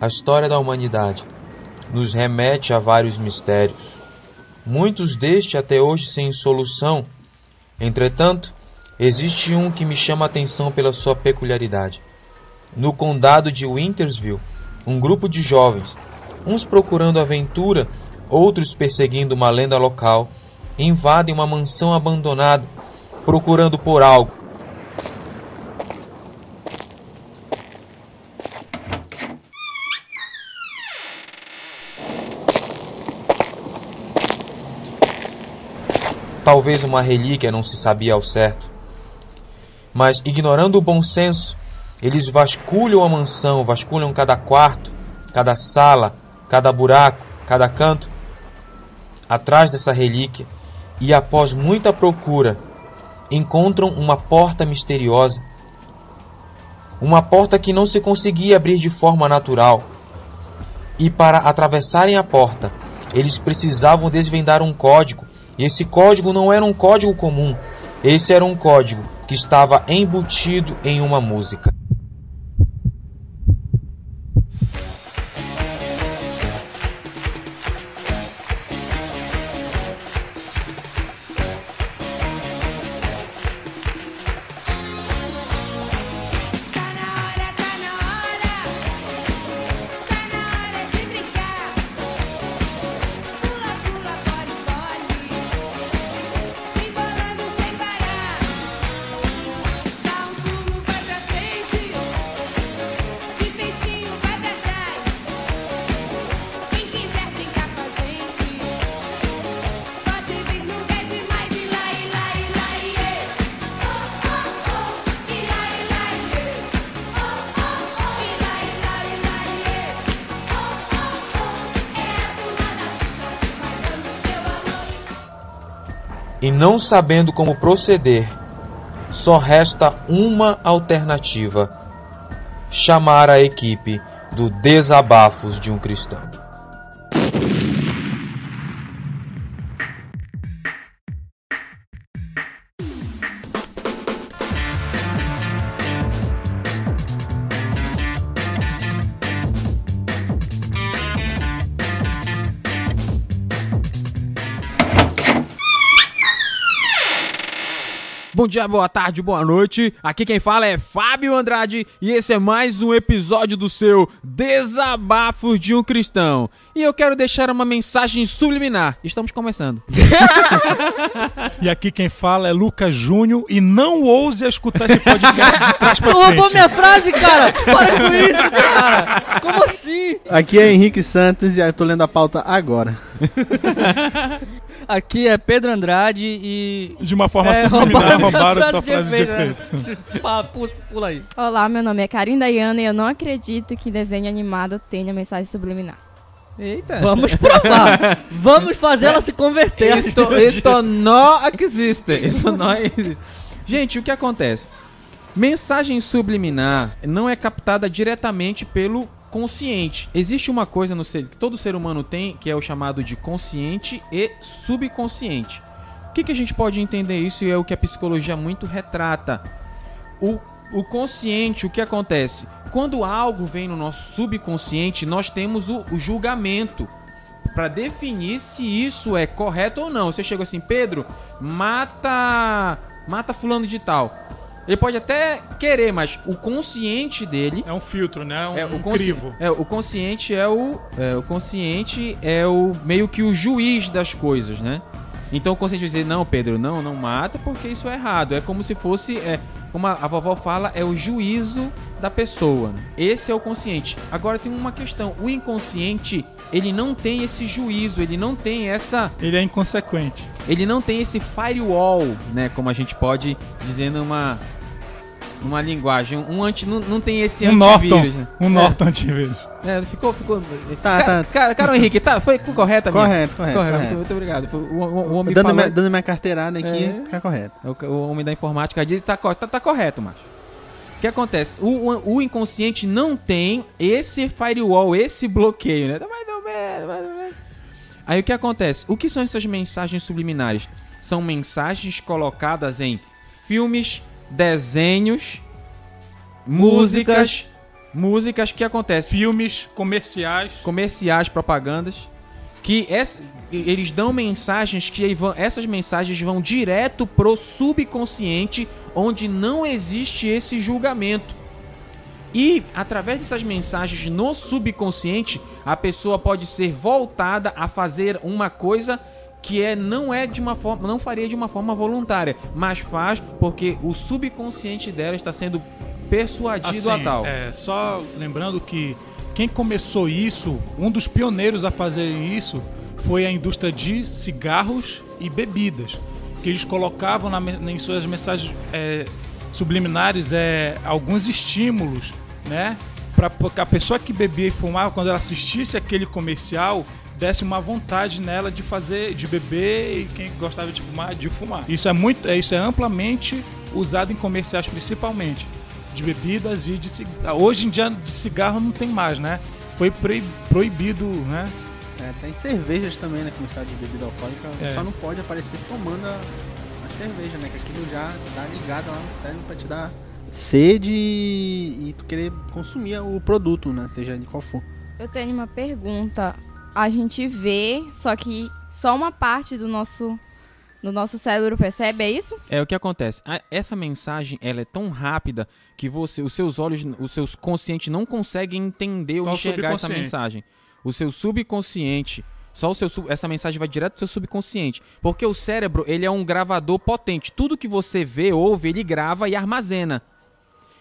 a história da humanidade nos remete a vários mistérios, muitos destes até hoje sem solução. Entretanto, existe um que me chama a atenção pela sua peculiaridade. No condado de Wintersville, um grupo de jovens, uns procurando aventura, outros perseguindo uma lenda local, invadem uma mansão abandonada, procurando por algo. Talvez uma relíquia não se sabia ao certo. Mas, ignorando o bom senso, eles vasculham a mansão, vasculham cada quarto, cada sala, cada buraco, cada canto, atrás dessa relíquia, e após muita procura, encontram uma porta misteriosa. Uma porta que não se conseguia abrir de forma natural. E para atravessarem a porta, eles precisavam desvendar um código esse código não era um código comum, esse era um código que estava embutido em uma música. E não sabendo como proceder, só resta uma alternativa: chamar a equipe do Desabafos de um Cristão. Bom dia, boa tarde, boa noite. Aqui quem fala é Fábio Andrade e esse é mais um episódio do seu Desabafos de um Cristão. E eu quero deixar uma mensagem subliminar. Estamos começando. E aqui quem fala é Lucas Júnior e não ouse escutar esse podcast de trás pra Tu roubou frente. minha frase, cara! Para com isso, cara! Como assim? Aqui é Henrique Santos e eu tô lendo a pauta agora. Aqui é Pedro Andrade e. De uma forma É, subliminar, roubaram minha tua frase de efeito, efeito. Pula, aí. Olá, meu nome é Karine Dayana e eu não acredito que desenho animado tenha mensagem subliminar. Eita. Vamos provar. Vvamos fazer ela se converter. Isto, isto não existe. Isso não existe. Gente, o que acontece? Mensagem subliminar não é captada diretamente pelo consciente. Existe uma coisa no ser que todo ser humano tem, que é o chamado de consciente e subconsciente. O que, que a gente pode entender isso e é o que a psicologia muito retrata. O, o consciente, o que acontece? Quando algo vem no nosso subconsciente, nós temos o, o julgamento para definir se isso é correto ou não. Você chega assim, Pedro, mata, mata fulano de tal. Ele pode até querer, mas o consciente dele É um filtro, né? Um, é, um o crivo. É, o consciente é o, é, o consciente é o meio que o juiz das coisas, né? Então o consciente vai dizer, não, Pedro, não, não mata porque isso é errado. É como se fosse, é, como a, a vovó fala, é o juízo da pessoa. Esse é o consciente. Agora tem uma questão, o inconsciente, ele não tem esse juízo, ele não tem essa Ele é inconsequente. ele não tem esse firewall, né? Como a gente pode dizer numa numa linguagem, um anti não, não tem esse Um antivírus, Norton. né? Um Norton antivírus. É, ficou ficou Tá, Ca- tá. Cara, cara, Henrique, tá, foi correta minha? Correto, correto, Correto, correto. Muito, muito obrigado. Foi O, o, o homem Dando, falou, minha, dando minha carteirada aqui, É. tá correto. o, o homem da informática diz tá, tá, tá correto, macho. O que acontece? O, o, o inconsciente não tem esse firewall, esse bloqueio, né? Tá mais ou menos, mais ou menos. Aí o que acontece? O que são essas mensagens subliminares? São mensagens colocadas em filmes, desenhos, músicas, músicas que acontecem Filmes, comerciais. comerciais, propagandas, que ess- eles dão mensagens que vão- essas mensagens vão direto pro subconsciente, onde não existe esse julgamento. E através dessas mensagens no subconsciente, a pessoa pode ser voltada a fazer uma coisa que é não é de uma forma, não faria de uma forma voluntária, mas faz porque o subconsciente dela está sendo persuadido a tal. é, só lembrando que quem começou isso, um dos pioneiros a fazer isso, foi a indústria de cigarros e bebidas. Que eles colocavam na em suas mensagens é, subliminares é, alguns estímulos, né? Para a pessoa que bebia e fumava, quando ela assistisse aquele comercial, desse uma vontade nela de fazer, de beber e quem gostava de fumar, de fumar. Isso é muito, é, isso é amplamente usado em comerciais principalmente de bebidas e de cigarro. Hoje em dia de cigarro não tem mais, né? Foi proib- proibido, né? É, tem cervejas também, né? Comercial de bebida alcoólica. É. Só não pode aparecer tomando a, a cerveja, né? Que aquilo já dá ligado lá no cérebro pra te dar sede e tu querer consumir o produto, né? Seja de qual for. Eu tenho uma pergunta. A gente vê, só que só uma parte do nosso do nosso cérebro percebe, é isso? É o que acontece. A- Essa mensagem ela é tão rápida que você, os seus olhos, os seus conscientes não conseguem entender ou enxergar essa mensagem. O seu subconsciente, só o seu essa mensagem vai direto pro seu subconsciente, porque o cérebro ele é um gravador potente. Tudo que você vê, ouve, ele grava e armazena.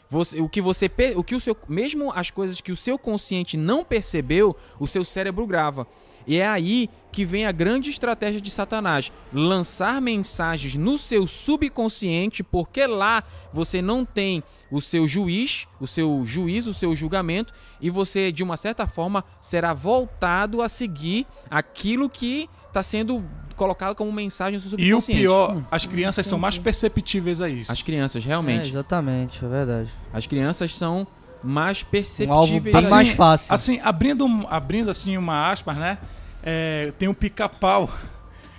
Você- o que você o que o seu mesmo as coisas que o seu consciente não percebeu, o seu cérebro grava. E é aí que vem a grande estratégia de Satanás, lançar mensagens no seu subconsciente, porque lá você não tem o seu juiz, o seu juízo, o seu julgamento, e você de uma certa forma será voltado a seguir aquilo que está sendo colocado como mensagem no seu E o subconsciente. pior, as crianças são mais perceptíveis a isso. as crianças É, realmente, exatamente, é verdade. as crianças são mais Um perceptíveis. bem a- mais fácil. Assim, abrindo, um- abrindo assim uma aspas, né? É, tem o pica-pau.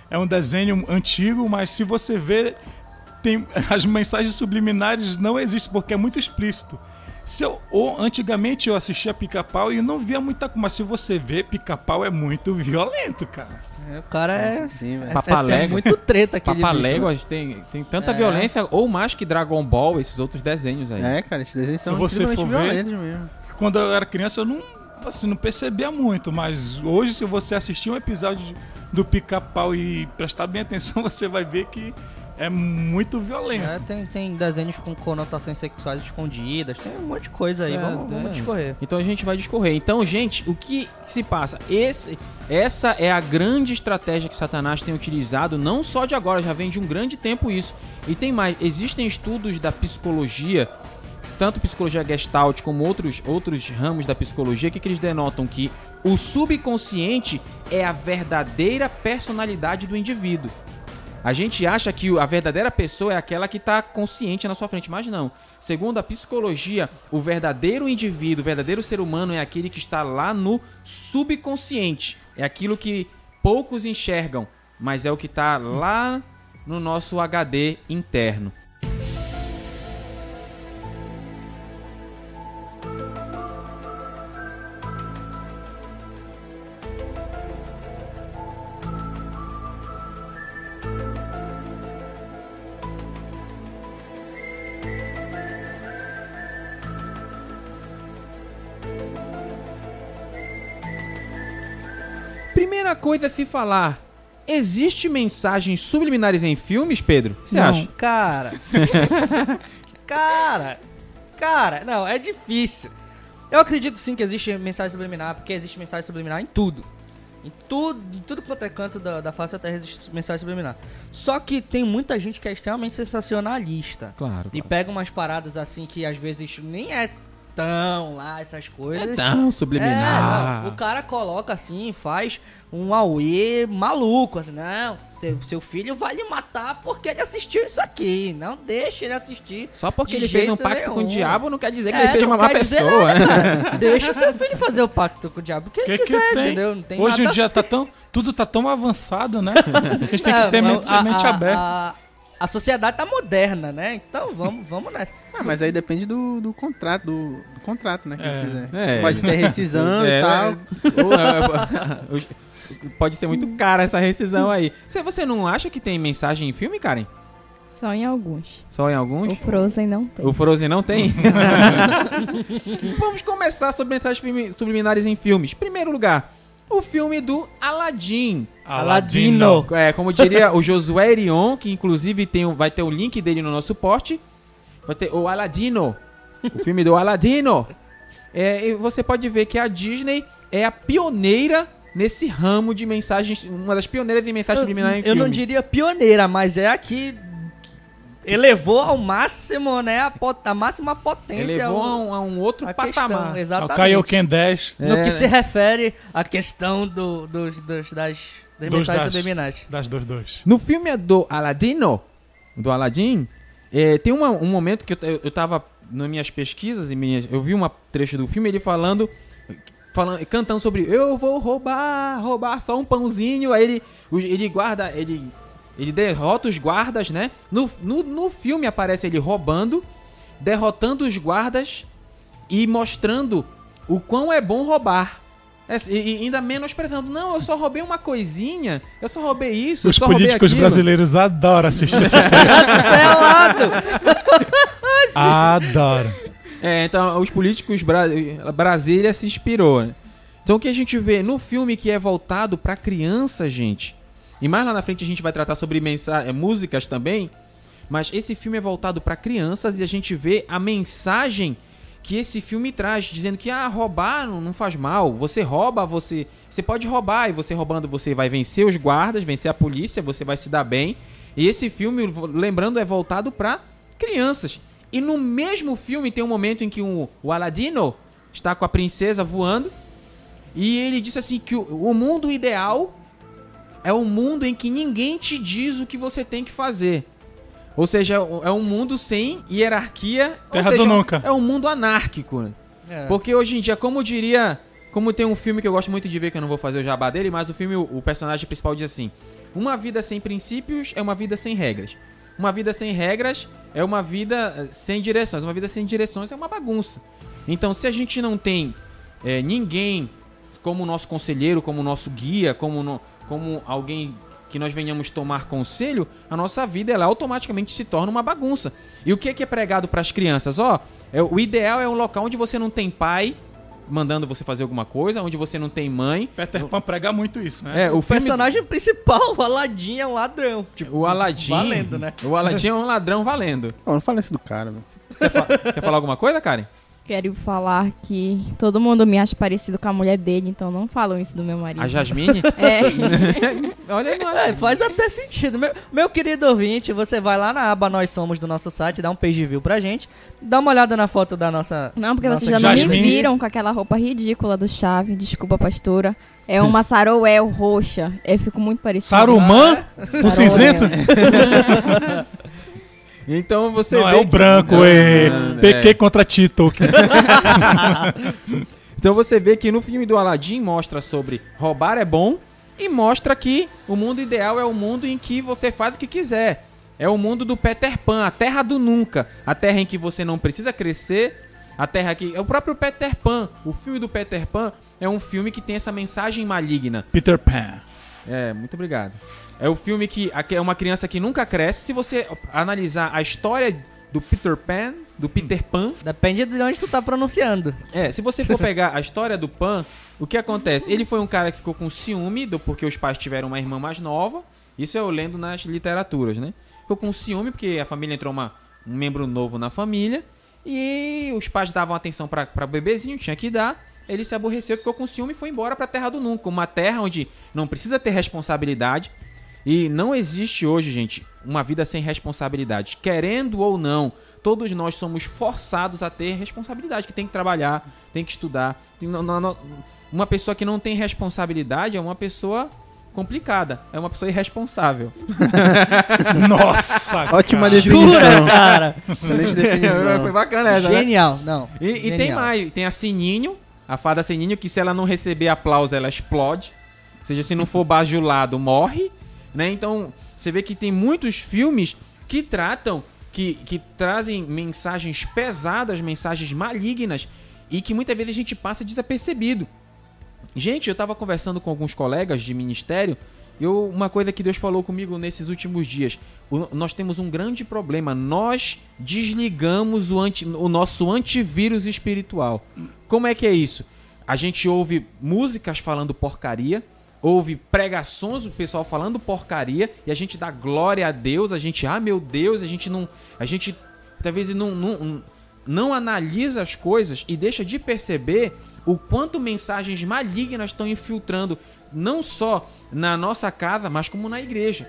É um desenho antigo, mas se você ver, tem as mensagens subliminares não existem porque é muito explícito. Se eu, ou, antigamente eu assistia pica-pau e não via muita coisa, mas se você vê, pica-pau é muito violento, cara. É, o cara é. Sim, velho. é- Papalégua. é muito treta aquele bicho, né? Papaléguas tem, tem tanta É. violência, ou mais que Dragon Ball, esses outros desenhos aí. É, cara, esses desenhos são você for ver- violentos mesmo. Quando eu era criança eu não, assim, não percebia muito, mas hoje se você assistir um episódio do pica-pau e prestar bem atenção, você vai ver que é muito violento. É, tem, tem desenhos com conotações sexuais escondidas, tem um monte de coisa aí, É, vamos, vamos discorrer. Então a gente vai discorrer. Então, gente, o que se passa? Esse, essa é a grande estratégia que Satanás tem utilizado, não só de agora, já vem de um grande tempo isso. E tem mais, existem estudos da psicologia, tanto psicologia gestalt como outros, outros ramos da psicologia, que, que eles denotam que o subconsciente é a verdadeira personalidade do indivíduo. A gente acha que a verdadeira pessoa é aquela que está consciente na sua frente, mas não. Segundo a psicologia, o verdadeiro indivíduo, o verdadeiro ser humano é aquele que está lá no subconsciente. É aquilo que poucos enxergam, mas é o que está lá no nosso HD interno. Coisa a se falar: existe mensagens subliminares em filmes, Pedro? Você acha? Cara. cara. Cara, não, é difícil. Eu acredito sim que existe mensagem subliminar, porque existe mensagem subliminar em tudo. Em tudo, em tudo quanto é canto da, da face da terra existe mensagem subliminar. Só que tem muita gente que é extremamente sensacionalista. Claro. E pega umas paradas assim que às vezes nem é tão lá essas coisas. É tão subliminar. É, não, o cara coloca assim, faz um auê maluco, assim, não, seu, seu filho vai lhe matar porque ele assistiu isso aqui, não deixa ele assistir. Só porque ele fez um pacto com o nenhum. diabo não quer dizer que É, ele seja não uma má pessoa. nada. Deixa o seu filho fazer o pacto com o diabo, que ele Que que quiser, tem? entendeu? Não tem Hoje nada dia tá tão, tudo tá tão avançado, né? A gente tem É, que ter mente, mente a- aberta. a- a sociedade tá moderna, né? Então vamos, vamos nessa. Ah, mas aí depende do, do contrato, do, do contrato, né? Que É. fizer. É. Pode ter rescisão É, e tal. Ou, é, Pode ser muito cara essa rescisão aí. Você, você não acha que tem mensagem em filme, Karen? Só em alguns. Só em alguns? O Frozen não tem. O Frozen não tem? Vamos começar sobre mensagens subliminares em filmes. Primeiro lugar, o filme do Aladdin. Aladino. É, como diria o Josué Erion, que inclusive tem, vai ter o link dele no nosso post. Vai ter o Aladino. O filme do Aladino. É, e você pode ver que a Disney é a pioneira nesse ramo de mensagens, uma das pioneiras em mensagens Eu, subliminares em eu filme. não diria pioneira, mas é a que elevou ao máximo, né? A, pot- a máxima potência. Elevou a ao- um, a um outro a patamar. questão, exatamente. Kaioken 10 No É, que né? se refere à questão do, dos, dos- das, das Dos mensagens das. subliminares. das 22. No filme do Aladino, do Aladdin, é, tem uma- um momento que eu, eu, eu tava nas minhas pesquisas e minhas, eu vi um trecho do filme ele falando, falando, cantando sobre eu vou roubar, roubar só um pãozinho. Aí ele, ele guarda, ele, ele derrota os guardas, né? No, no, no filme aparece ele roubando, derrotando os guardas e mostrando o quão é bom roubar. É, e, ainda menosprezando, não, eu só roubei uma coisinha, eu só roubei isso, Os políticos brasileiros adoram assistir esse Adoram. É, então os políticos Bra Brasília se inspirou. né? Então o que a gente vê no filme que é voltado pra criança, gente. E mais lá na frente a gente vai tratar sobre eh, músicas também, mas esse filme é voltado pra crianças e a gente vê a mensagem que esse filme traz, dizendo que ah, roubar não, não faz mal. Você rouba, você você pode roubar e você roubando você vai vencer os guardas, vencer a polícia, você vai se dar bem. E esse filme, lembrando, é voltado pra crianças. E no mesmo filme tem um momento em que o, o Aladino está com a princesa voando e ele disse assim que o, o mundo ideal é um mundo em que ninguém te diz o que você tem que fazer. Ou seja, é um mundo sem hierarquia. ou Terra seja, do nunca. É um mundo anárquico. É. Porque hoje em dia, como diria. Como tem um filme que eu gosto muito de ver, que eu não vou fazer o jabá dele, mas o filme, o, personagem principal diz assim: Uma vida sem princípios é uma vida sem regras. Uma vida sem regras é uma vida eh, sem direções. Uma vida sem direções é uma bagunça. Então, se a gente não tem eh, ninguém como nosso conselheiro, como nosso guia, como, no- como alguém que nós venhamos tomar conselho, a nossa vida ela automaticamente se torna uma bagunça. E o que é, que é pregado para as crianças? Ó, é, o ideal é um local onde você não tem pai mandando você fazer alguma coisa, onde você não tem mãe. Peter Pan prega muito isso, né? É, o, O filme, personagem principal, o Aladdin, é um ladrão. Tipo, o Aladdin, Valendo, né? O Aladdin é um ladrão valendo. Ó, não fala isso do cara, velho. Quer, fa- quer falar alguma coisa, Karen? Quero falar que todo mundo me acha parecido com a mulher dele, então não falam isso do meu marido. A Jasmine? É. Olha, É, faz até sentido. Meu, meu querido ouvinte, você vai lá na aba Nós Somos do nosso site, dá um page view pra gente, dá uma olhada na foto da nossa. Não, porque nossa vocês já não me Jasmine. viram com aquela roupa ridícula do Chave. Desculpa, pastora. É uma sarouel roxa. Eu fico muito parecida. Saruman? O cinzento? Então você Não, vê é o que- branco, Não, é. não, PQ é. contra Tito. Então você vê que no filme do Aladdin mostra sobre roubar é bom e mostra que o mundo ideal é o mundo em que você faz o que quiser. É o mundo do Peter Pan, a terra do nunca, a terra em que você não precisa crescer, a terra que é o próprio Peter Pan. O filme do Peter Pan é um filme que tem essa mensagem maligna. Peter Pan. É, muito obrigado. É o filme que é uma criança que nunca cresce. Se você analisar a história do Peter Pan, do Peter Pan, Depende de onde tu tá pronunciando. é, se você for pegar a história do Pan, o que acontece? Ele foi um cara que ficou com ciúme do, porque os pais tiveram uma irmã mais nova. Isso eu lendo nas literaturas, né? Ficou com ciúme porque a família entrou uma, um membro novo na família. E os pais davam atenção pra bebezinho, tinha que dar. Ele se aborreceu, ficou com ciúme e foi embora pra Terra do Nunca. Uma terra onde não precisa ter responsabilidade. E não existe hoje, gente, uma vida sem responsabilidade. Querendo ou não, todos nós somos forçados a ter responsabilidade, que tem que trabalhar, tem que estudar. Uma pessoa que não tem responsabilidade é uma pessoa complicada, é uma pessoa irresponsável. Nossa! Ótima cara. Jura, definição. cara? Excelente Foi definição. bacana essa, né? Genial. Não. E, e tem Genial. mais, tem a Sininho, a fada Sininho, que se ela não receber aplauso, ela explode. Ou seja, se não for bajulado, morre. Né? Então, você vê que tem muitos filmes que tratam, que, que trazem mensagens pesadas, mensagens malignas e que muitas vezes a gente passa desapercebido. Gente, eu estava conversando com alguns colegas de ministério eu, uma coisa que Deus falou comigo nesses últimos dias, o, nós temos um grande problema. Nós desligamos o, anti, o nosso antivírus espiritual. Como é que é isso? A gente ouve músicas falando porcaria, ouve pregações, o pessoal falando porcaria, e a gente dá glória a Deus, a gente, ah meu Deus, a gente não. A gente talvez não, não, não analisa as coisas e deixa de perceber o quanto mensagens malignas estão infiltrando não só na nossa casa, mas como na igreja.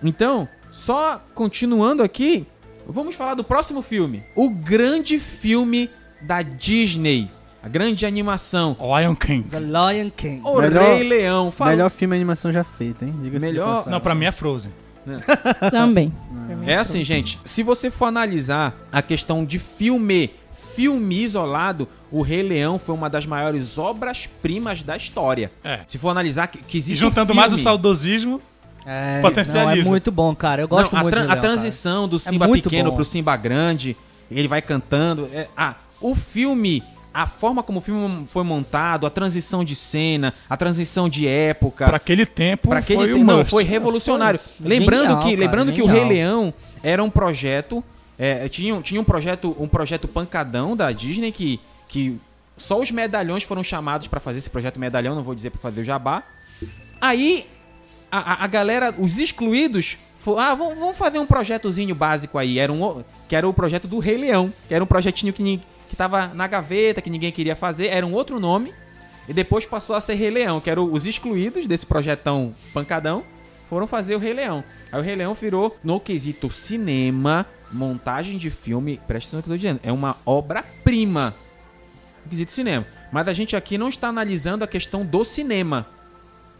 Então, só continuando aqui, vamos falar do próximo filme. O grande filme da Disney. A grande animação. Lion King. The Lion King. O Melhor- Rei Leão. Fala- Melhor filme de animação já feito, hein? Diga-se de Melhor-. Não, pra mim é Frozen. Também. É assim, gente. Se você for analisar a questão de filme, filme isolado, o Rei Leão foi uma das maiores obras-primas da história. É. Se for analisar que, que E existe juntando um mais o filme- saudosismo, É, Potencializa. não, é muito bom, cara. Eu gosto Não, a, muito a Leão, cara. transição do Simba muito pequeno bom. pro Simba grande, ele vai cantando. é- ah, o filme, a forma como o filme foi montado, a transição de cena, a transição de época. pra aquele tempo, Pra aquele foi tempo, um não, must. foi revolucionário. Foi lembrando genial, que, cara, lembrando que o genial. Rei Leão era um projeto, é, tinha, um- tinha um projeto, um projeto pancadão da Disney que, que só os medalhões foram chamados pra fazer esse projeto medalhão, não vou dizer pra fazer o jabá. Aí a, a- a galera, os excluídos, ah, vamos, vamos fazer um projetozinho básico aí, era um, o- que era o projeto do Rei Leão, que era um projetinho que, que tava na gaveta, que ninguém queria fazer, era um outro nome. E depois passou a ser Rei Leão, que eram os excluídos desse projetão pancadão, foram fazer o Rei Leão. Aí o Rei Leão virou, no quesito cinema, montagem de filme, presta atenção no que eu tô dizendo, é uma obra-prima no quesito cinema. Mas a gente aqui não está analisando a questão do cinema.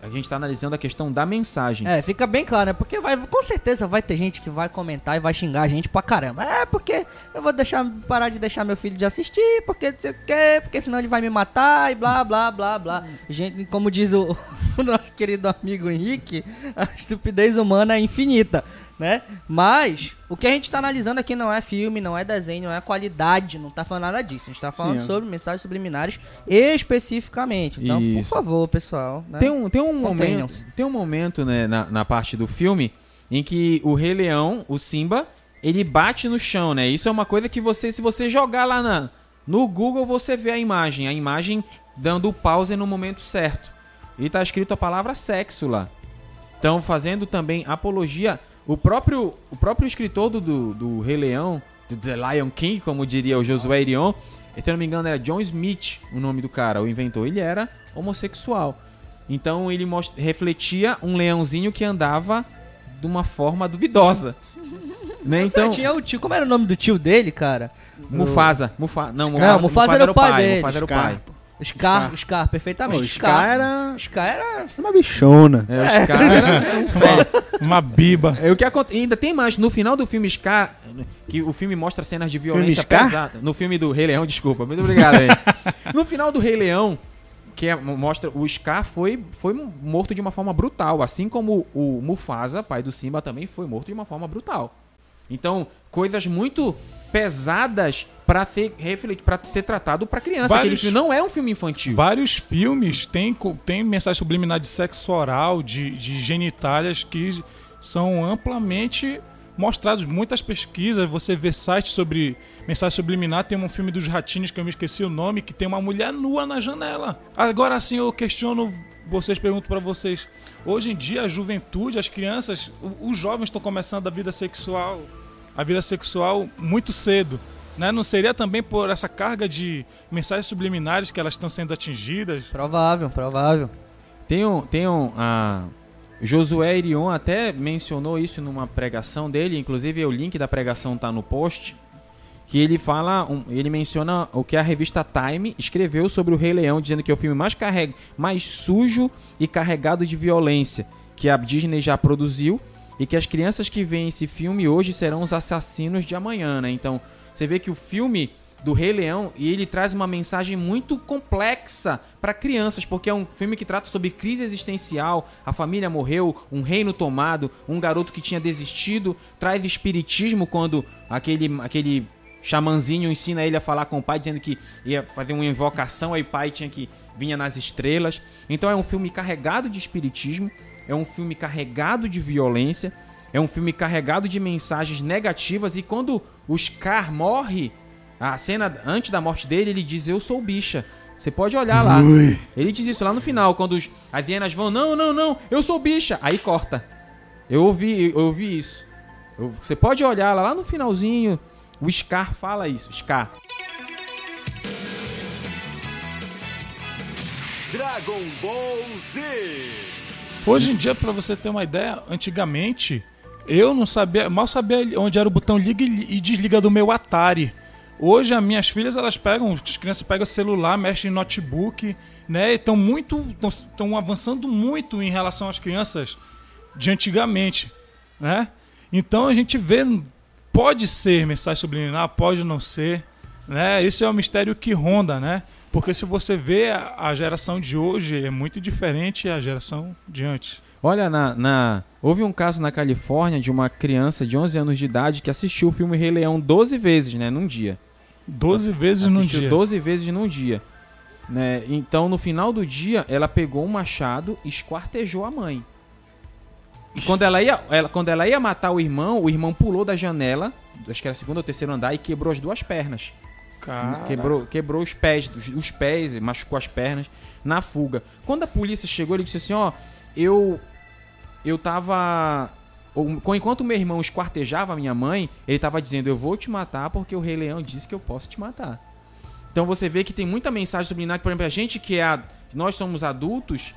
A gente está analisando a questão da mensagem. É, fica bem claro, né? Porque vai, com certeza vai ter gente que vai comentar e vai xingar a gente pra caramba. É, porque eu vou deixar parar de deixar meu filho de assistir, porque não sei o quê, porque senão ele vai me matar e blá blá blá blá. Gente, como diz o, o nosso querido amigo Henrique, a estupidez humana é infinita, né? Mas o que a gente tá analisando aqui não é filme, não é desenho, não é qualidade, não tá falando nada disso. A gente tá falando Sim, é. sobre mensagens subliminares especificamente. Então, por Isso. favor, pessoal. Né? Tem um, tem um momento, tem um momento né, na, na parte do filme em que o Rei Leão, o Simba, ele bate no chão, né? Isso é uma coisa que você, se você jogar lá na, no Google, você vê a imagem. A imagem dando pause no momento certo. E tá escrito a palavra sexo lá. Então, fazendo também apologia. O próprio, o próprio escritor do, do, do Rei Leão, do The Lion King, como diria o Josué Irion, se eu não me engano era John Smith, o nome do cara, o inventor. Ele era homossexual. Então ele most- refletia um leãozinho que andava de uma forma duvidosa. né? Então, Então, tinha o tio, como era o nome do tio dele, cara? Mufasa, Mufa, não, Não, Mufasa era o pai dele. Mufasa era o Scar. Pai. Scar, Scar, perfeitamente. Pô, o Scar era Scar era. uma bichona. É, o Scar era um fera. Uma biba. É o que aconte... ainda tem mais no final do filme Scar, que o filme mostra cenas de violência Scar? pesada. No filme do Rei Leão, desculpa, muito obrigado aí. no final do Rei Leão, que é- mostra o Scar foi foi morto de uma forma brutal, assim como o Mufasa, pai do Simba, também foi morto de uma forma brutal. Então, coisas muito pesadas para ser para ser tratado para criança. Aquele Vários- filme não é um filme infantil. Vários filmes têm, têm mensagem subliminar de sexo oral, de, de genitálias que são amplamente mostrados. Muitas pesquisas, você vê sites sobre mensagem subliminar. Tem um filme dos ratinhos que eu me esqueci o nome, que tem uma mulher nua na janela. Agora sim eu questiono vocês, pergunto pra vocês. Hoje em dia, a juventude, as crianças, os jovens estão começando a vida sexual, a vida sexual muito cedo. Né? Não seria também por essa carga de mensagens subliminares que elas estão sendo atingidas? Provável, provável. Tem um. Tem um a Josué Irion até mencionou isso numa pregação dele, inclusive o link da pregação tá no post. Que ele fala, um- ele menciona o que a revista Time escreveu sobre o Rei Leão, dizendo que é o filme mais, carreg, mais sujo e carregado de violência que a Disney já produziu e que as crianças que veem esse filme hoje serão os assassinos de amanhã, né? Então, você vê que o filme do Rei Leão e ele traz uma mensagem muito complexa para crianças, porque é um filme que trata sobre crise existencial, a família morreu, um reino tomado, um garoto que tinha desistido, traz espiritismo quando aquele aquele xamanzinho ensina ele a falar com o pai dizendo que ia fazer uma invocação, aí o pai tinha que vinha nas estrelas. Então é um filme carregado de espiritismo, é um filme carregado de violência, é um filme carregado de mensagens negativas e quando o Scar morre, a cena antes da morte dele, ele diz: "Eu sou bicha". Você pode olhar lá. Ele diz isso lá no final, quando os, as hienas vão: "Não, não, não, eu sou bicha". Aí corta. Eu ouvi, eu ouvi isso. Eu- você pode olhar lá, lá no finalzinho, o Scar fala isso, Scar. Dragon Ball Z. Hoje em dia, pra você ter uma ideia, antigamente eu não sabia, mal sabia onde era o botão liga e desliga do meu Atari. Hoje as minhas filhas elas pegam, as crianças pegam celular, mexem em notebook, né? E estão muito, estão avançando muito em relação às crianças de antigamente, né? Então a gente vê, pode ser mensagem subliminar, pode não ser, né? Esse é o mistério que ronda, né? Porque se você vê a, geração de hoje é muito diferente da geração de antes. Olha, na, na- houve um caso na Califórnia de uma criança de 11 anos de idade que assistiu o filme Rei Leão 12 vezes, né, num dia. 12 vezes assistiu dia. 12 vezes num dia. Né? Então, no final do dia, ela pegou um machado e esquartejou a mãe. E quando ela ia, ela, quando ela ia matar o irmão, o irmão pulou da janela, acho que era segundo ou terceiro andar, e quebrou as duas pernas. Cara, Quebrou, quebrou os pés, os, os pés, machucou as pernas na fuga. Quando a polícia chegou, ele disse assim: Ó, eu. Eu tava. Enquanto meu irmão esquartejava a minha mãe, ele tava dizendo: Eu vou te matar porque o Rei Leão disse que eu posso te matar. Então você vê que tem muita mensagem subliminar que, por exemplo, a gente que é. Nós somos adultos,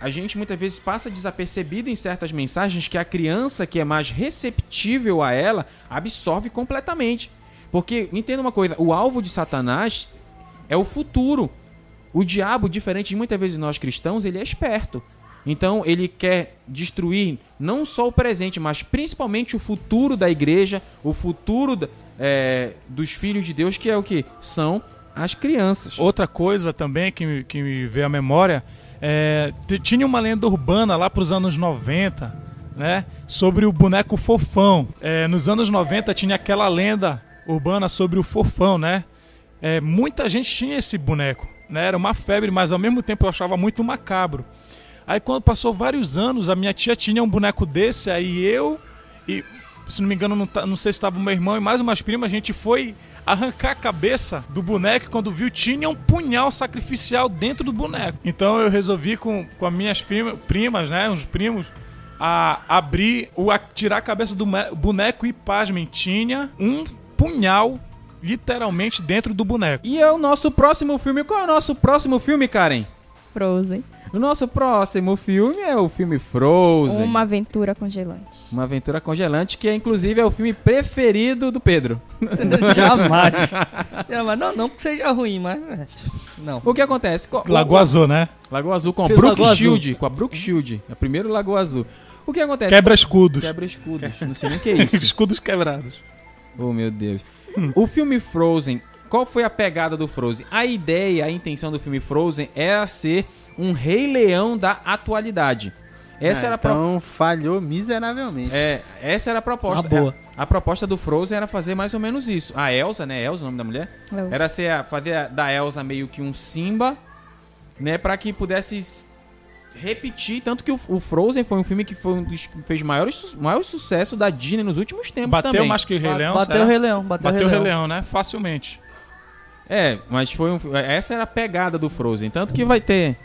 a gente muitas vezes passa desapercebido em certas mensagens que a criança que é mais receptível a ela absorve completamente. Porque, entenda uma coisa, o alvo de Satanás é o futuro. O diabo, diferente de muitas vezes nós cristãos, ele é esperto. Então ele quer destruir não só o presente, mas principalmente o futuro da igreja, o futuro é, dos filhos de Deus, que é o que? São as crianças. outra coisa também que, me- que me veio à memória é, tinha uma lenda urbana lá pros anos 90, né? Sobre o boneco fofão. É, nos anos 90 tinha aquela lenda urbana sobre o fofão, né? É, muita gente tinha esse boneco, né? Era uma febre, mas ao mesmo tempo eu achava muito macabro. Aí quando passou vários anos, a minha tia tinha um boneco desse, aí eu e se não me engano, não, tá- não sei se estava o meu irmão e mais umas primas, a gente foi arrancar a cabeça do boneco quando viu tinha um punhal sacrificial dentro do boneco. Então eu resolvi com, com as minhas prima- primas, né, os primos, a abrir, o, a tirar a cabeça do boneco e pasmem, tinha um punhal literalmente dentro do boneco. E é o nosso próximo filme. Qual é o nosso próximo filme, Karen? Frozen. O nosso próximo filme é o filme Frozen. Uma aventura congelante. Uma aventura congelante, que é, inclusive é o filme preferido do Pedro. Jamais. Jamais. Não, não que seja ruim, mas. é. Não. O que acontece? Co- Lagoa Azul, né? Lagoa Azul com a Azul. Shield. Com a Brooke Shield. É o primeiro Lagoa Azul. O que acontece? Quebra escudos. Quebra escudos. Não sei nem o que é isso. escudos quebrados. Oh, meu Deus. O filme Frozen, qual foi a pegada do Frozen? A ideia, a intenção do filme Frozen era ser um Rei Leão da atualidade. Essa Ah, era a pro- então falhou miseravelmente. É, essa era a proposta. Uma boa. A, a proposta do Frozen era fazer mais ou menos isso. A Elsa, né? Elsa, o nome da mulher? Elsa. Era ser a- fazer a- da Elsa meio que um Simba, né? Pra que pudesse repetir. Tanto que o, o Frozen foi um filme que foi um dos que fez maior, su- maior sucesso da Disney nos últimos tempos Bateu também. mais que o Rei Leão, bateu o Rei Leão. Bateu, Bateu o Rei. Leão, né? Facilmente. É, mas foi um, essa era a pegada do Frozen. Tanto que vai ter.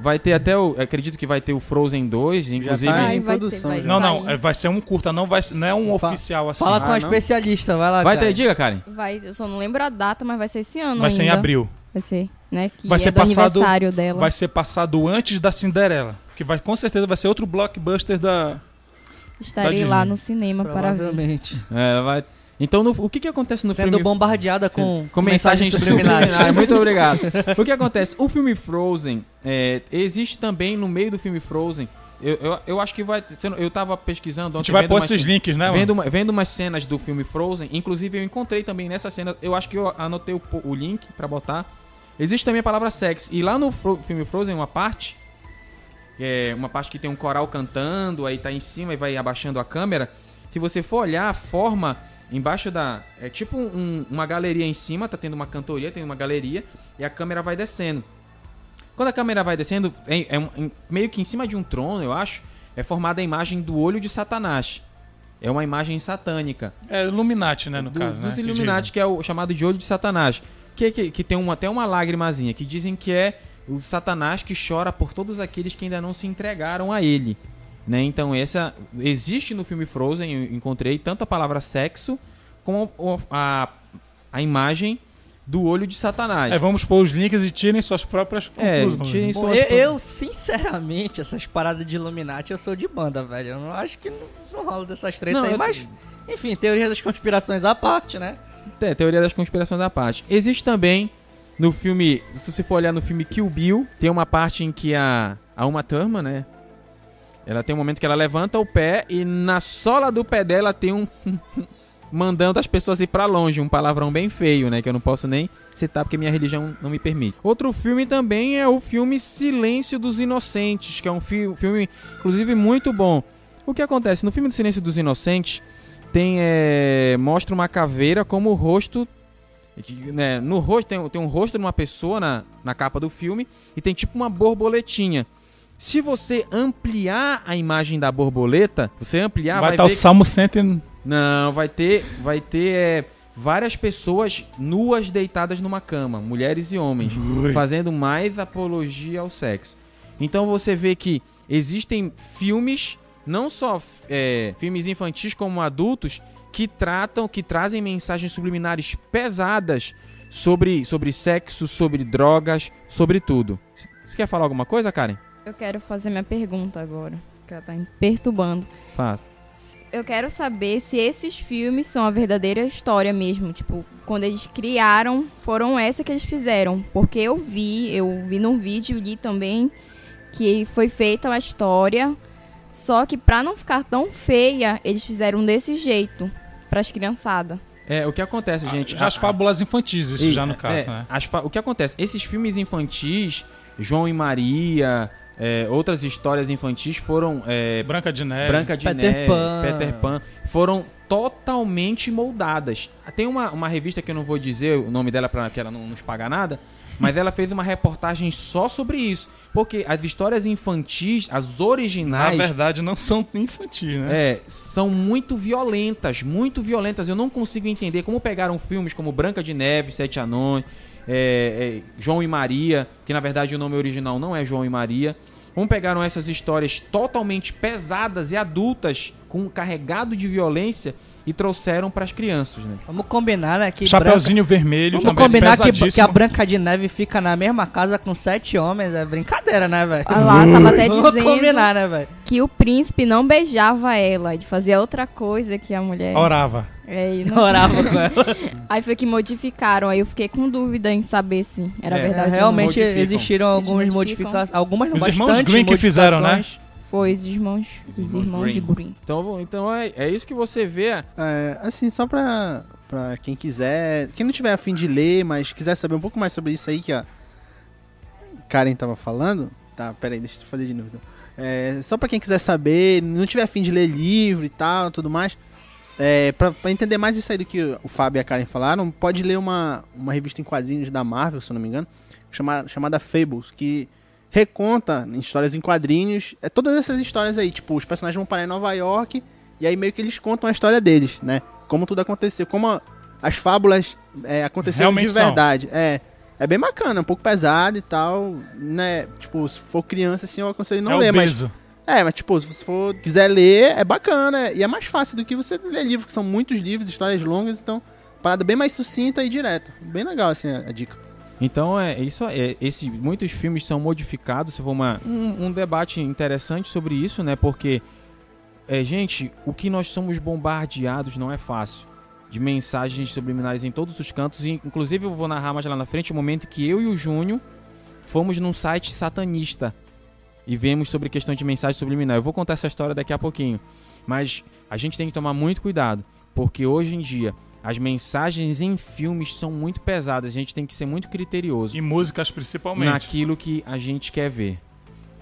Vai ter até o. Acredito que vai ter o Frozen 2, inclusive. tá Ai, em vai ter, produção, vai já. Não, não, sair. é- vai ser um curta, não, vai, não é um Fa- oficial assim. Fala com Ah, a especialista, vai lá. Vai cara. ter, diga, Karen. Vai, eu só não lembro a data, mas vai ser esse ano vai ser em ainda. abril. Vai ser, né? Que Vai é ser do passado- aniversário dela. Vai ser passado antes da Cinderela. Que vai, com certeza vai ser outro blockbuster da. Estarei da lá no cinema para ver. Provavelmente. É, vai. Então, no- o que que acontece no Sendo filme bombardeada com, com mensagens subliminares. subliminares. Muito obrigado. o que acontece? O filme Frozen, é, existe também no meio do filme Frozen, Eu, eu, eu acho que vai. Eu tava pesquisando A ontem. gente vai vendo pôr umas- esses links, né, Vendo, uma- vendo umas cenas do filme Frozen, inclusive eu encontrei também nessa cena, eu acho que eu anotei o, o link pra botar. Existe também a palavra sex. E lá no Fro- filme Frozen, uma parte, é uma parte que tem um coral cantando, aí tá em cima e vai abaixando a câmera. Se você for olhar, a forma embaixo da. É tipo um- uma galeria em cima, tá tendo uma cantoria, tem uma galeria, e a câmera vai descendo. Quando a câmera vai descendo, é, é um- meio que em cima de um trono, eu acho, é formada a imagem do olho de Satanás. É uma imagem satânica. É Illuminati, né, no Do- caso, né? dos que Illuminati, que é o chamado de olho de Satanás. Que, que, que tem uma, até uma lágrimazinha, que dizem que é o Satanás que chora por todos aqueles que ainda não se entregaram a ele. Né? Então, essa existe no filme Frozen, eu encontrei tanto a palavra sexo como a, a imagem do olho de Satanás. É, vamos pôr os links e tirem suas próprias É, conclusões. tirem né? Bom, suas eu, eu, sinceramente, essas paradas de Illuminati, eu sou de banda, velho. Eu não acho que não, não rola dessas tretas Não, aí, eu- mas... Enfim, teoria das conspirações à parte, né? É, teoria das conspirações da parte. Existe também no filme, se você for olhar no filme Kill Bill, tem uma parte em que a, a Uma Thurman, né? Ela tem um momento que ela levanta o pé e na sola do pé dela tem um. mandando as pessoas ir pra longe. Um palavrão bem feio, né? Que eu não posso nem citar porque minha religião não me permite. Outro filme também é o filme Silêncio dos Inocentes, que é um fi- filme, inclusive, muito bom. O que acontece? No filme do Silêncio dos Inocentes, tem é, mostra uma caveira como o rosto né, no rosto tem, tem um rosto de uma pessoa na, na capa do filme e tem tipo uma borboletinha se você ampliar a imagem da borboleta você ampliar vai vai, estar o ver Salmo 100 e- não vai ter vai ter é, várias pessoas nuas deitadas numa cama mulheres e homens fazendo mais apologia ao sexo então você vê que existem filmes não só é, filmes infantis como adultos que tratam, que trazem mensagens subliminares pesadas sobre, sobre sexo, sobre drogas, sobre tudo. Você quer falar alguma coisa, Karen? Eu quero fazer minha pergunta agora, que ela tá me perturbando. Faça. Eu quero saber se esses filmes são a verdadeira história mesmo. Tipo, quando eles criaram, foram essa que eles fizeram. Porque eu vi, eu vi num vídeo, li também, que foi feita uma história. Só que pra não ficar tão feia, eles fizeram desse jeito. Pras criançadas. É, o que acontece, gente? Já as a- fábulas infantis, isso E- já no caso, é, né? as O que acontece? Esses filmes infantis, João e Maria, é, outras histórias infantis foram é, Branca de Neve. Branca de Peter Neve, Pan. Peter Pan, foram totalmente moldadas. Tem uma, uma revista que eu não vou dizer o nome dela para que ela não nos paga nada, mas ela fez uma reportagem só sobre isso, porque as histórias infantis, as Na originais, verdade, não são infantis, né? é, são muito violentas, muito violentas. Eu não consigo entender como pegaram filmes como Branca de Neve, Sete Anões, é, é, João e Maria, que na verdade o nome original não é João e Maria. Como pegaram essas histórias totalmente pesadas e adultas, com carregado de violência, e trouxeram para as crianças, né? Vamos combinar, né? Que Chapeuzinho vermelho Branca... Vamos também combinar que, que a Branca de Neve fica na mesma casa com sete homens. É brincadeira, né, velho? Ah lá, tava até Vamos dizendo combinar, né, velho? que o príncipe não beijava ela. Ele fazia outra coisa que a mulher. Orava. É, não- Orava com ela. Aí foi que modificaram. Aí eu fiquei com dúvida em saber se era É, verdade. ou não. realmente modificam. existiram algumas modificações. Algumas não, Os irmãos Green que fizeram, né? Foi os irmãos, Os os irmãos irmãos de Green. Green. Então, então é, é isso que você vê. É, assim, só pra, pra quem quiser, quem não tiver afim de ler, mas quiser saber um pouco mais sobre isso aí que a Karen tava falando, tá, peraí, deixa eu fazer de novo. então. É, só pra quem quiser saber, não tiver afim de ler livro e tal, tudo mais, é, pra, pra entender mais isso aí do que o Fábio e a Karen falaram, pode ler uma, uma revista em quadrinhos da Marvel, se eu não me engano, chamada, chamada Fables, que reconta em histórias em quadrinhos, é todas essas histórias aí, tipo, os personagens vão parar em Nova York e aí meio que eles contam a história deles, né? Como tudo aconteceu, como a- as fábulas é, aconteceram Realmente de são. verdade. É, é bem bacana, um pouco pesado e tal, né? Tipo, se for criança assim, eu aconselho não é ler, mas é, mas tipo, se você for quiser ler, é bacana e é mais fácil do que você ler livros, que são muitos livros, histórias longas, então parada bem mais sucinta e direta. Bem legal assim a, a dica. Então é isso. É, esse, muitos filmes são modificados. Se for uma, um, um debate interessante sobre isso, né? Porque, é, gente, o que nós somos bombardeados não é fácil. De mensagens subliminares em todos os cantos. E, inclusive, eu vou narrar mais lá na frente o momento que eu e o Júnior fomos num site satanista. e vemos sobre questão de mensagem subliminar. Eu vou contar essa história daqui a pouquinho. Mas a gente tem que tomar muito cuidado, porque hoje em dia as mensagens em filmes são muito pesadas. A gente tem que ser muito criterioso E músicas principalmente. naquilo que a gente quer ver.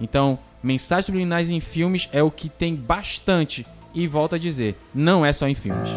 Então, mensagens subliminais em filmes é o que tem bastante. E volto a dizer, não é só em filmes.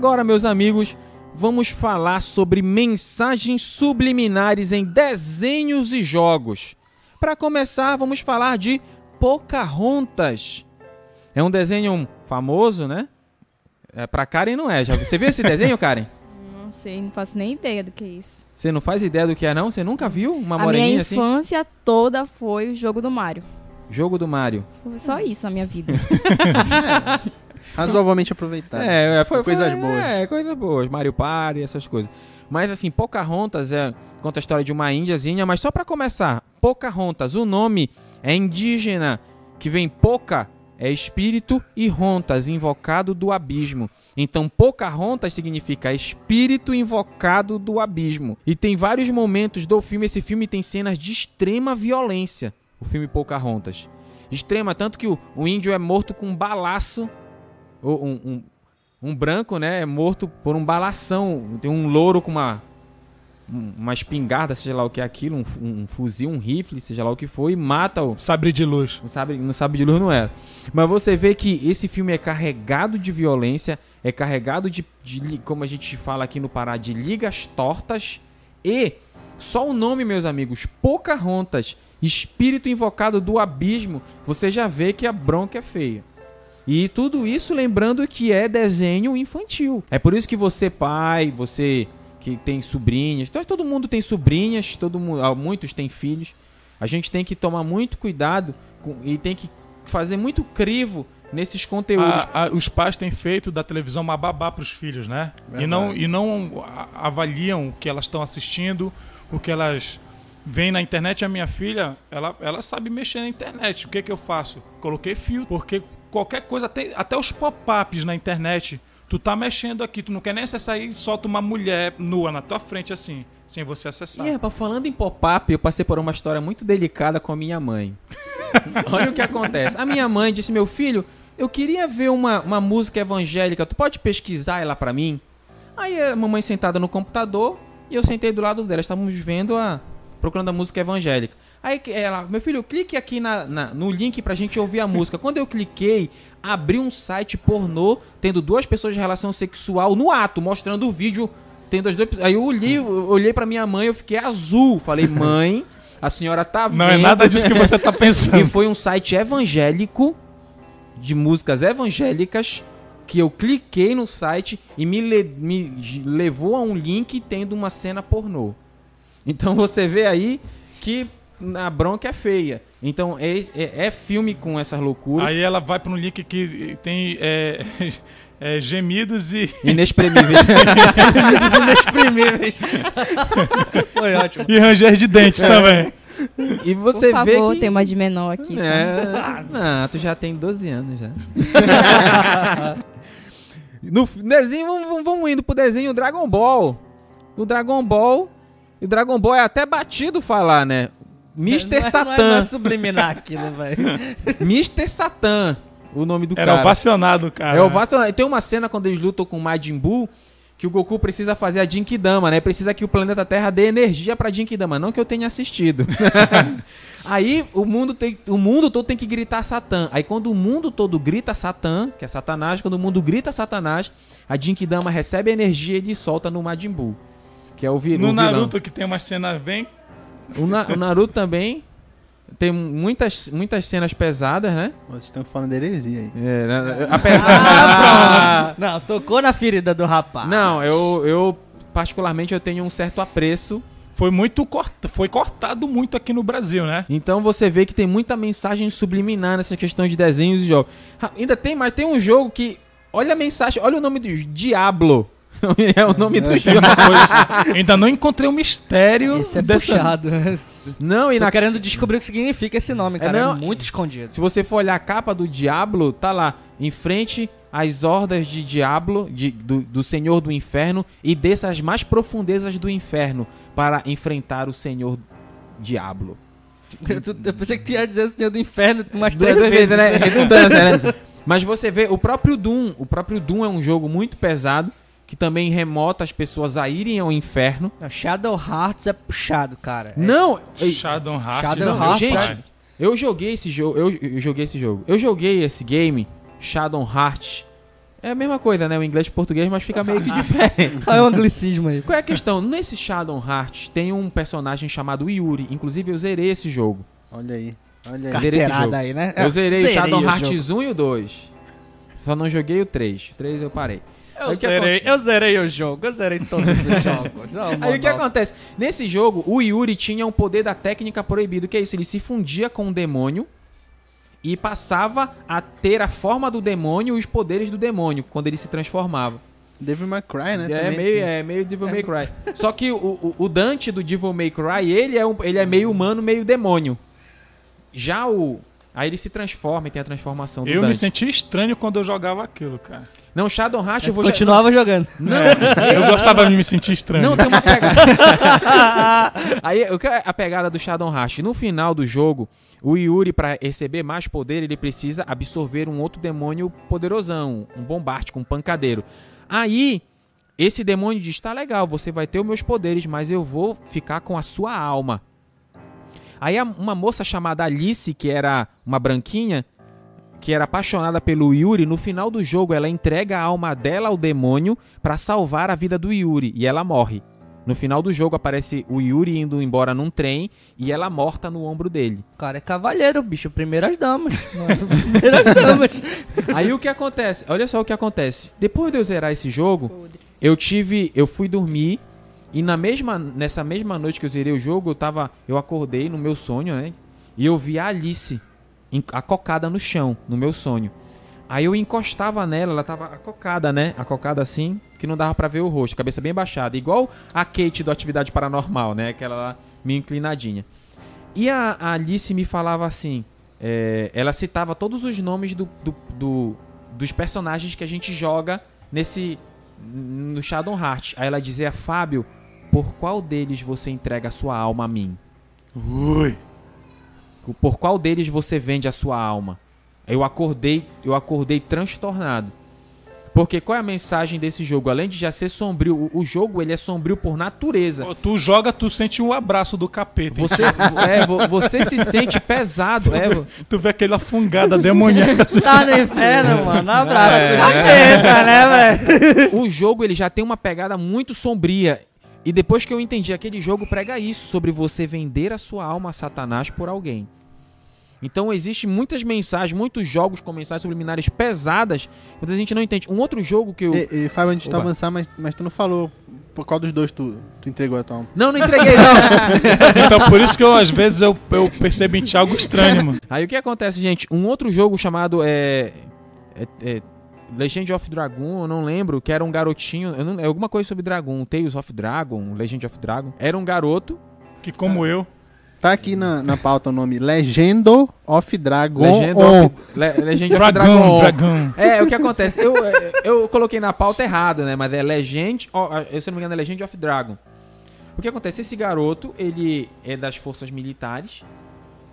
Agora, meus amigos, vamos falar sobre mensagens subliminares em desenhos e jogos. Para começar, vamos falar de Pocahontas. É um desenho famoso, né? É, pra Karen não é. Já, você viu esse desenho, Karen? Não sei, não faço nem ideia do que é isso. Você não faz ideia do que é, não? Você nunca viu uma a minha moreninha assim? infância toda foi o jogo do Mario. Jogo do Mario. Foi só isso na minha vida. Razoavelmente aproveitado. É, foi, Coisas foi- boas. É, coisas boas. Mario Party, essas coisas. Mas assim, Pocahontas é, conta a história de uma índiazinha, mas só pra começar, Pocahontas, o nome é indígena, que vem Poca é espírito e Rontas, invocado do abismo. Então, Pocahontas significa espírito invocado do abismo. E tem vários momentos do filme, esse filme tem cenas de extrema violência, o filme Pocahontas. Extrema, tanto que o, o índio é morto com um balaço um, um, um branco, né, é morto por um balação. Tem um louro com uma um- uma espingarda, seja lá o que é aquilo, um, um fuzil, um rifle, seja lá o que for, e mata o. Sabre de luz. Não sabe, não sabe de luz, não era. Mas você vê que esse filme é carregado de violência, é carregado de, de como a gente fala aqui no Pará, de ligas tortas. E só o nome, meus amigos, Pocahontas, espírito invocado do abismo, você já vê que a bronca é feia. E tudo isso lembrando que é desenho infantil. É por isso que você, pai, você que tem sobrinhas, então, todo mundo tem sobrinhas, todo mundo, ah, muitos têm filhos. A gente tem que tomar muito cuidado com- e tem que fazer muito crivo nesses conteúdos. A- a- os pais têm feito da televisão uma babá para os filhos, né? E não, e não a- avaliam o que elas estão assistindo, o que elas veem na internet. A minha filha, ela, ela sabe mexer na internet. O que, que eu faço? Coloquei filtro, porque qualquer coisa, até, até os pop-ups na internet, tu tá mexendo aqui, tu não quer nem acessar e solta uma mulher nua na tua frente assim, sem você acessar. E, rapaz, falando em pop-up, eu passei por uma história muito delicada com a minha mãe. Olha o que acontece. A minha mãe disse: Meu filho, eu queria ver uma, uma música evangélica, tu pode pesquisar ela pra mim? Aí a mamãe sentada no computador e eu sentei do lado dela. Estávamos vendo a. procurando a música evangélica. Aí ela, meu filho, clique aqui na, na- no link pra gente ouvir a música. Quando eu cliquei, abriu um site pornô tendo duas pessoas de relação sexual no ato, mostrando o vídeo tendo as duas. Aí eu olhei, eu olhei pra minha mãe, eu fiquei azul. Falei, mãe, a senhora tá vendo. Não é nada disso que você tá E pensando. foi um site evangélico de músicas evangélicas que eu cliquei no site e me, le- me levou a um link tendo uma cena pornô. Então você vê aí que a bronca é feia. Então é, é- é filme com essas loucuras. Aí ela vai para um link que tem é, é, gemidos e, Inexprimíveis. Inexprimíveis. Foi ótimo. e ranger de dentes também. e Por você vê favor, que... tem uma de menor aqui. tá? É, não, tu já tem 12 anos já. no desenho, vamos, vamos- vamos indo pro desenho Dragon Ball. No Dragon Ball, e Dragon Ball é até batido falar, né? Mr. Não é- Não é, Satan. subliminar aquilo, velho. Mr. Satan, o nome do Era cara. ovacionado, cara. É ovacionado. Tem uma cena quando eles lutam com o Majin Buu que o Goku precisa fazer a Jinkidama, né? Precisa que o planeta Terra dê energia pra Jinkidama, não que eu tenha assistido. Aí o mundo tem, o mundo todo tem que gritar Satã. Aí quando o mundo todo grita Satã, que é Satanás, quando o mundo grita Satanás, a Jinkidama recebe a energia e ele solta no Majin Buu, que é o, vi, No o vilão. Naruto, que tem uma cena bem. O, Na- o Naruto também tem muitas, muitas cenas pesadas, né? Vocês estão falando de heresia aí. É, né? apesar Ah, Não, tocou na ferida do rapaz. Não, eu, eu particularmente eu tenho um certo apreço foi muito corta, foi cortado muito aqui no Brasil, né? Então você vê que tem muita mensagem subliminar nessa questão de desenhos e jogos. Ah, Ainda tem, mas tem um jogo que. Olha a mensagem, olha o nome do Diablo. é o nome do jogo. Depois, ainda não encontrei o mistério Esse é dessa- puxado. Não, e Tô na querendo descobrir o que significa esse nome, cara. É, não, muito escondido. Se você for olhar a capa do Diablo, tá lá, em frente às hordas de Diablo, de- do, do Senhor do Inferno, e desça às mais profundezas do inferno para enfrentar o Senhor Diablo. Eu, eu pensei que tu ia dizer o Senhor do Inferno umas Duas, três duas vezes. vezes, né? Redundância, né? Mas você vê, o próprio Doom, o próprio Doom é um jogo muito pesado, que também remota as pessoas a irem ao inferno. Não, Shadow Hearts é puxado, cara. É- Não, Shadow Hearts. Shadow não, Hearts, gente. Eu joguei esse jogo, eu, eu joguei esse jogo. Eu joguei esse game, Shadow Heart. É a mesma coisa, né? O inglês e o português, mas fica meio que diferente. Qual é o anglicismo aí? Qual é a questão? Nesse Shadow Hearts tem um personagem chamado Yuri. Inclusive eu zerei esse jogo. Olha aí. Olha aí. Zerei esse jogo. Aí, né? Eu zerei o Shadow o Hearts jogo. 1 e o 2. Só não joguei o 3. O 3 eu parei. Eu Aí o que zerei, eu zerei o jogo, eu zerei todos os jogos. Aí o que acontece? Nesse jogo, o Yuri tinha um poder da técnica proibido, que é isso, ele se fundia com o demônio e passava a ter a forma do demônio e os poderes do demônio quando ele se transformava. Devil May Cry, né? é, também. meio, é meio Devil May Cry. Só que o, o, o Dante do Devil May Cry, ele é, um, ele é meio humano, meio demônio. Já o... Aí ele se transforma e tem a transformação do Eu Dante. me senti estranho quando eu jogava aquilo, cara. Não, Shadow Hearts eu vou... Continuava jogando. É, eu gostava de me sentir estranho. Não, tem uma pegada. Aí, o que é a pegada do Shadow Hearts? No final do jogo, o Yuri, pra receber mais poder, ele precisa absorver um outro demônio poderosão, um bombástico, um pancadeiro. Aí, esse demônio diz: tá legal, você vai ter os meus poderes, mas eu vou ficar com a sua alma. Aí, uma moça chamada Alice, que era uma branquinha, que era apaixonada pelo Yuri, no final do jogo ela entrega a alma dela ao demônio pra salvar a vida do Yuri e ela morre. No final do jogo aparece o Yuri indo embora num trem e ela morta no ombro dele. O cara é cavalheiro, bicho. Primeiras damas. Primeiras damas. Aí o que acontece? Olha só o que acontece. Depois de eu zerar esse jogo, eu tive, eu fui dormir e na mesma nessa mesma noite que eu zerei o jogo, eu tava, eu acordei no meu sonho, né? E eu vi a Alice acocada no chão, no meu sonho. Aí eu encostava nela, ela tava acocada, né? Acocada assim, que não dava pra ver o rosto, cabeça bem baixada, igual a Kate do Atividade Paranormal, né? Aquela lá meio inclinadinha. E a, Alice me falava assim, é, ela citava todos os nomes do, do- do- dos personagens que a gente joga nesse no Shadow Heart. Aí ela dizia, Fábio, por qual deles você entrega sua alma a mim? Ui. Por qual deles você vende a sua alma? Eu acordei, eu acordei transtornado. Porque qual é a mensagem desse jogo? Além de já ser sombrio, o, jogo ele é sombrio por natureza. Tu joga, tu sente um abraço do capeta. Você, é, vo- você se sente pesado. É, vo- Tu vê aquela fungada demoníaca. assim. Tá no inferno, mano. Abraço. É. Capeta, né, velho? o jogo ele já tem uma pegada muito sombria. E depois que eu entendi, aquele jogo prega isso, sobre você vender a sua alma a Satanás por alguém. Então existe muitas mensagens, muitos jogos com mensagens subliminares pesadas, mas a gente não entende. Um outro jogo que eu. E, e Fábio, antes de tu Oba. avançar, mas, mas tu não falou por qual dos dois tu, tu entregou a tua alma. Não, não entreguei não. Então por isso que eu, às vezes, eu, eu percebo em ti algo estranho, mano. Aí o que acontece, gente? Um outro jogo chamado é, é, é Legend of Dragon, eu não lembro, que era um garotinho, eu não- é alguma coisa sobre Dragon, Tales of Dragon, Legend of Dragon. Era um garoto, Que como eu. Tá aqui na, na pauta o nome Legendo of Dragon. Legend On. of, Le- Legend of Dragão, Dragon. dragão. É, o que acontece? Eu, eu coloquei na pauta errado, né? Mas é Legend. ó, Se eu não me engano, é Legend of Dragon. O que acontece? Esse garoto, ele é das forças militares.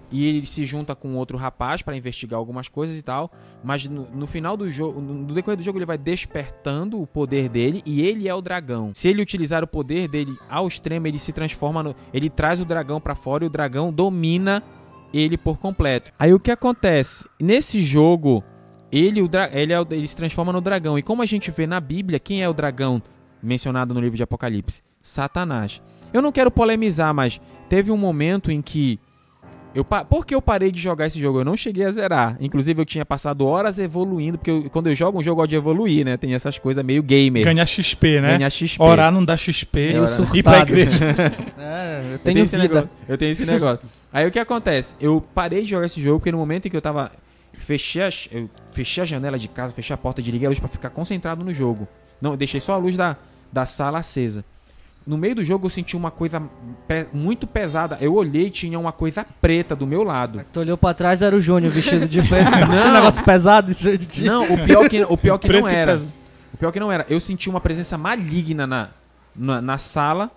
E ele se junta com outro rapaz pra investigar algumas coisas e tal. Mas no, no final do jogo, no decorrer do jogo, ele vai despertando o poder dele e ele é o dragão. Se ele utilizar o poder dele ao extremo, ele se transforma no. Ele traz o dragão pra fora e o dragão domina ele por completo. Aí o que acontece? Nesse jogo, ele, o ele, é o- ele se transforma no dragão. E como a gente vê na Bíblia, quem é o dragão mencionado no livro de Apocalipse? Satanás. Eu não quero polemizar, mas teve um momento em que Eu, pa- por que eu parei de jogar esse jogo? Eu não cheguei a zerar. Inclusive, eu tinha passado horas evoluindo, porque eu- quando eu jogo um jogo, eu gosto de evoluir, né? Tem essas coisas meio gamer. Ganhar XP, né? Ganhar XP. Orar não dá XP. É, orar- ir pra igreja. É, eu Eu tenho esse negócio. Eu tenho esse negócio. Aí o que acontece? Eu parei de jogar esse jogo porque no momento em que eu tava. Fechei, as- eu fechei a janela de casa, fechei a porta, desliguei a luz pra ficar concentrado no jogo. Não, eu deixei só a luz da, da sala acesa. No meio do jogo eu senti uma coisa pe- muito pesada. Eu olhei e tinha uma coisa preta do meu lado. Tu olhou pra trás, era o Júnior vestido de preto. Esse negócio pesado. Isso de ti. Não, o pior que, o pior que não era. pesado. O pior que não era. Eu senti uma presença maligna na, na, na sala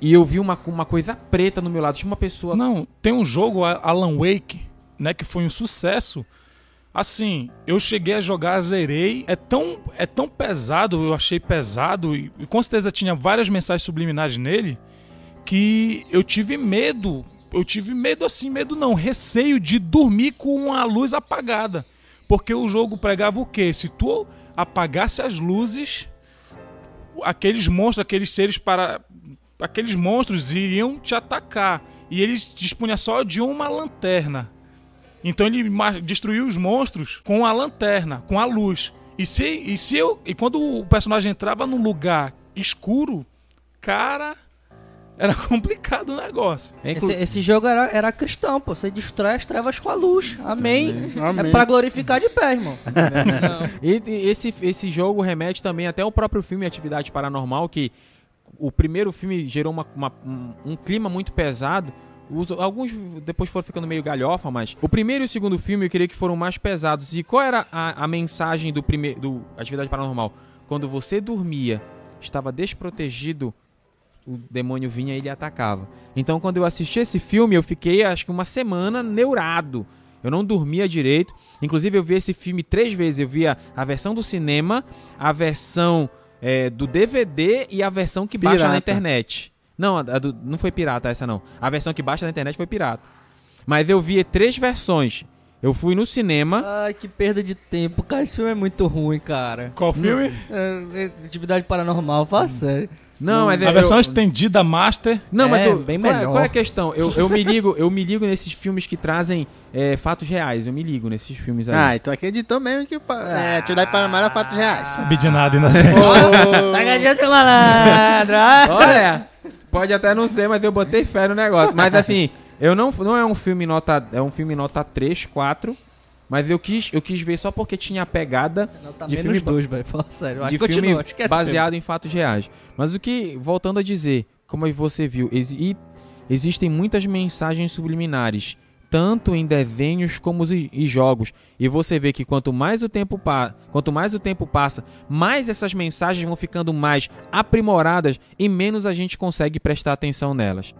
e eu vi uma, uma coisa preta no meu lado. Tinha uma pessoa. Não, tem um jogo, Alan Wake, né, que foi um sucesso. Assim, eu cheguei a jogar, zerei. É tão, é tão pesado, eu achei pesado, e, e com certeza tinha várias mensagens subliminares nele, que eu tive medo. Eu tive medo assim, medo não, receio de dormir com a luz apagada. Porque o jogo pregava o quê? Se tu apagasse as luzes, aqueles monstros, aqueles seres para aqueles monstros iriam te atacar e eles dispunham só de uma lanterna. Então ele destruiu os monstros com a lanterna, com a luz. E se e se eu e quando o personagem entrava num lugar escuro, cara, era complicado o negócio. Esse, esse jogo era, era cristão, pô. Você destrói as trevas com a luz. Amém. Amém. É pra glorificar de pé, irmão. E e esse, esse jogo remete também até ao próprio filme Atividade Paranormal, que o primeiro filme gerou uma- uma- um, um clima muito pesado. Os- alguns depois foram ficando meio galhofa, mas o primeiro e o segundo filme eu queria que foram mais pesados. E qual era a, a mensagem do primeiro do Atividade Paranormal? Quando você dormia, estava desprotegido, o demônio vinha e ele atacava. Então, quando eu assisti esse filme, eu fiquei acho que uma semana neurado. Eu não dormia direito. Inclusive, eu vi esse filme três vezes. Eu vi a, a versão do cinema, a versão é, do DVD e a versão que baixa Pirata. na internet. Não, a do- não foi pirata essa não. A versão que baixa na internet foi pirata. Mas eu vi três versões. Eu fui no cinema. Ai, que perda de tempo. Cara, esse filme é muito ruim, cara. Qual filme? É, é, atividade paranormal, fala sério. Não, mas A eu- versão eu, estendida Master. Não, mas É, eu- bem qual, é- melhor. qual é a questão? Eu, eu me ligo, eu me ligo nesses filmes que trazem é, fatos reais. Eu me ligo nesses filmes aí. Ah, então acreditou mesmo que é, atividade paranormal era fatos reais. Sabe de nada, inocente. Pegadinha do malandro. ah. Olha, pode até não ser, mas eu botei fé no negócio. Mas assim, eu não, não é um filme nota, é um filme nota 3, 4, mas eu quis, eu quis ver só porque tinha a pegada tá De filme dois, velho. Fala sério. Vai, de continua, filme baseado em fatos reais. Mas o que, voltando a dizer, como você viu, exi- existem muitas mensagens subliminares, tanto em desenhos como os- e jogos. E você vê que quanto mais o tempo quanto mais o tempo passa, mais essas mensagens vão ficando mais aprimoradas e menos a gente consegue prestar atenção nelas.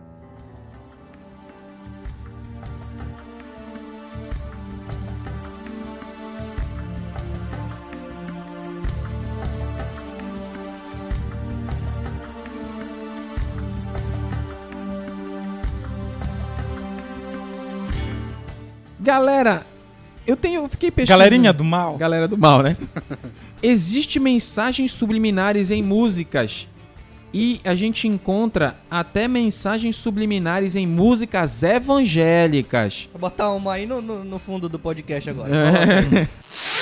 Galera, eu tenho, eu fiquei pesquisando. Galerinha do mal. Galera do mal, né? Existe mensagens subliminares em músicas. E a gente encontra até mensagens subliminares em músicas evangélicas. Vou botar uma aí no, no, no fundo do podcast agora. É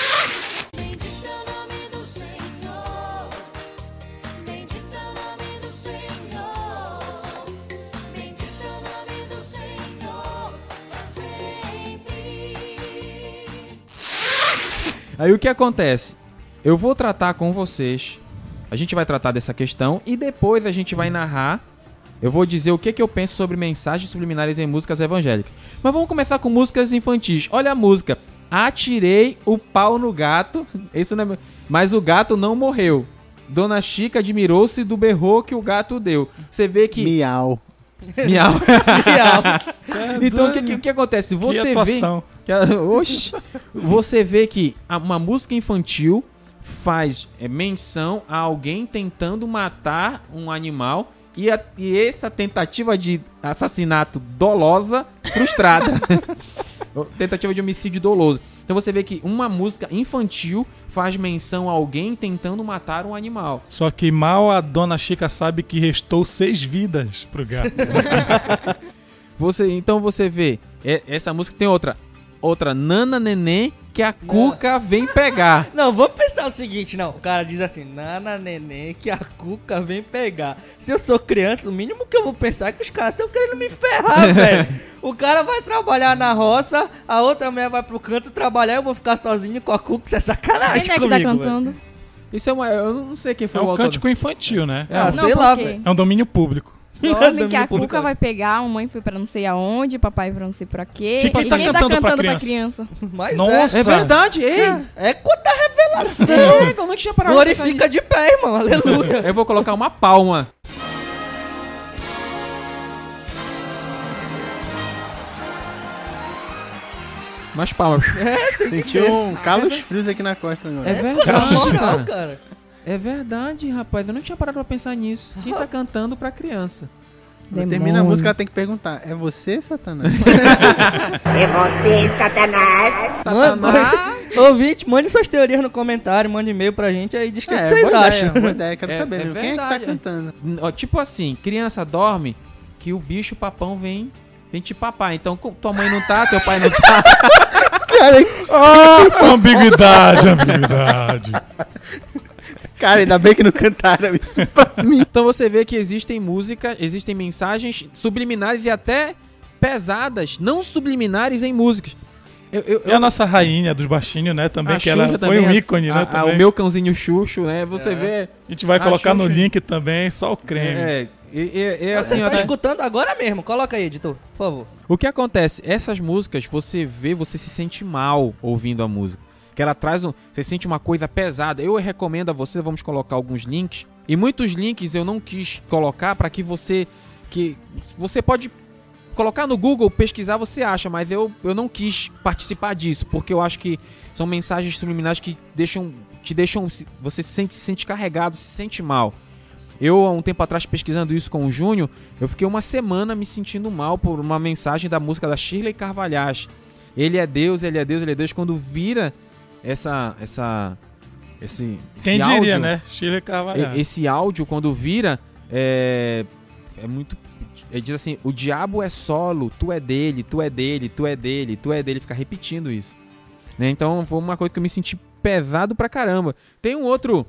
Aí o que acontece? Eu vou tratar com vocês. A gente vai tratar dessa questão e depois a gente vai narrar. Eu vou dizer o que, que eu penso sobre mensagens subliminares em músicas evangélicas. Mas vamos começar com músicas infantis. Olha a música. Atirei o pau no gato. Isso não é... Mas o gato não morreu. Dona Chica admirou-se do berro que o gato deu. Você vê que. Miau. Miau. então o que, que, que acontece? Que Você vê. Que a- Oxi. Você vê que uma música infantil faz é, menção a alguém tentando matar um animal e, a- e essa tentativa de assassinato dolosa frustrada. tentativa de homicídio doloso. Então você vê que uma música infantil faz menção a alguém tentando matar um animal. Só que mal a dona Chica sabe que restou seis vidas pro gato. Você, então você vê, é- essa música tem outra. Outra, Nana Nenê, que a Cuca vem pegar. Não, vamos pensar o seguinte, não. O cara diz assim, nana neném, que a cuca vem pegar. Se eu sou criança, o mínimo que eu vou pensar é que os caras estão querendo me ferrar, velho. O cara vai trabalhar na roça, a outra mulher vai pro canto trabalhar, eu vou ficar sozinho com a cuca, isso é sacanagem Quem é que comigo, tá cantando? Isso é uma. Eu não sei quem É foi o um autor. cântico infantil, né? Ah, Não, sei lá, velho. É um domínio público. Dorme que a Cuca vai pegar, a mãe foi pra não sei aonde, papai pra não sei pra quê. Quem e tá quem tá cantando cantando pra pra criança? Mas Nossa. É verdade, ei! é. É quanta revelação. É, eu não tinha parado Glorifica de pé, irmão. Aleluia. Eu vou colocar uma palma. Mais palmas. Sentiu um calos frios aqui na costa agora. É verdade, Na moral, cara. Cara. É verdade, rapaz. Eu não tinha parado pra pensar nisso. Quem tá cantando pra criança? Termina a música, ela tem que perguntar: É você, Satanás? Mano, mande- ouvinte, mande suas teorias no comentário, mande e-mail pra gente aí, diz o que, é, que vocês boa acham. Ideia, boa ideia, quero É- saber. é mesmo. Quem é que tá verdade. cantando? Tipo assim, criança dorme que o bicho papão vem, vem te papar. Então, tua mãe não tá, teu pai não tá. ambiguidade, ambiguidade. Cara, ainda bem que não cantaram isso pra mim. Então você vê que existem músicas, existem mensagens subliminares e até pesadas, não subliminares em músicas. Eu, eu, E a nossa rainha dos baixinhos, né? Também, a que ela Xuxa foi também, um a- ícone, a- né? a- o meu cãozinho Xuxo, né? Você vê. A gente vai a colocar no Xuxa- link também, só o creme. É, e, e- e Você assim, tá até- escutando agora mesmo, coloca aí, editor, por favor. O que acontece? Essas músicas, você vê, você se sente mal ouvindo a música. Que ela traz um. Você sente uma coisa pesada. Eu recomendo a você, vamos colocar alguns links. E muitos links eu não quis colocar para que você. que Você pode colocar no Google, pesquisar, você acha, mas eu, eu não quis participar disso, porque eu acho que são mensagens subliminares que deixam. te deixam. Você se sente, se sente carregado, se sente mal. Eu, há um tempo atrás, pesquisando isso com o Júnior, eu fiquei uma semana me sentindo mal por uma mensagem da música da Shirley Carvalhais. Ele é Deus, ele é Deus, ele é Deus. Quando vira essa. essa esse, esse Quem diria, áudio, né? Chile Carvalho. Esse áudio, quando vira, é. É muito. Ele diz assim: o diabo é solo, tu é dele, tu é dele, tu é dele, tu é dele. Fica repetindo isso. Né? Então foi uma coisa que eu me senti pesado pra caramba. Tem um outro.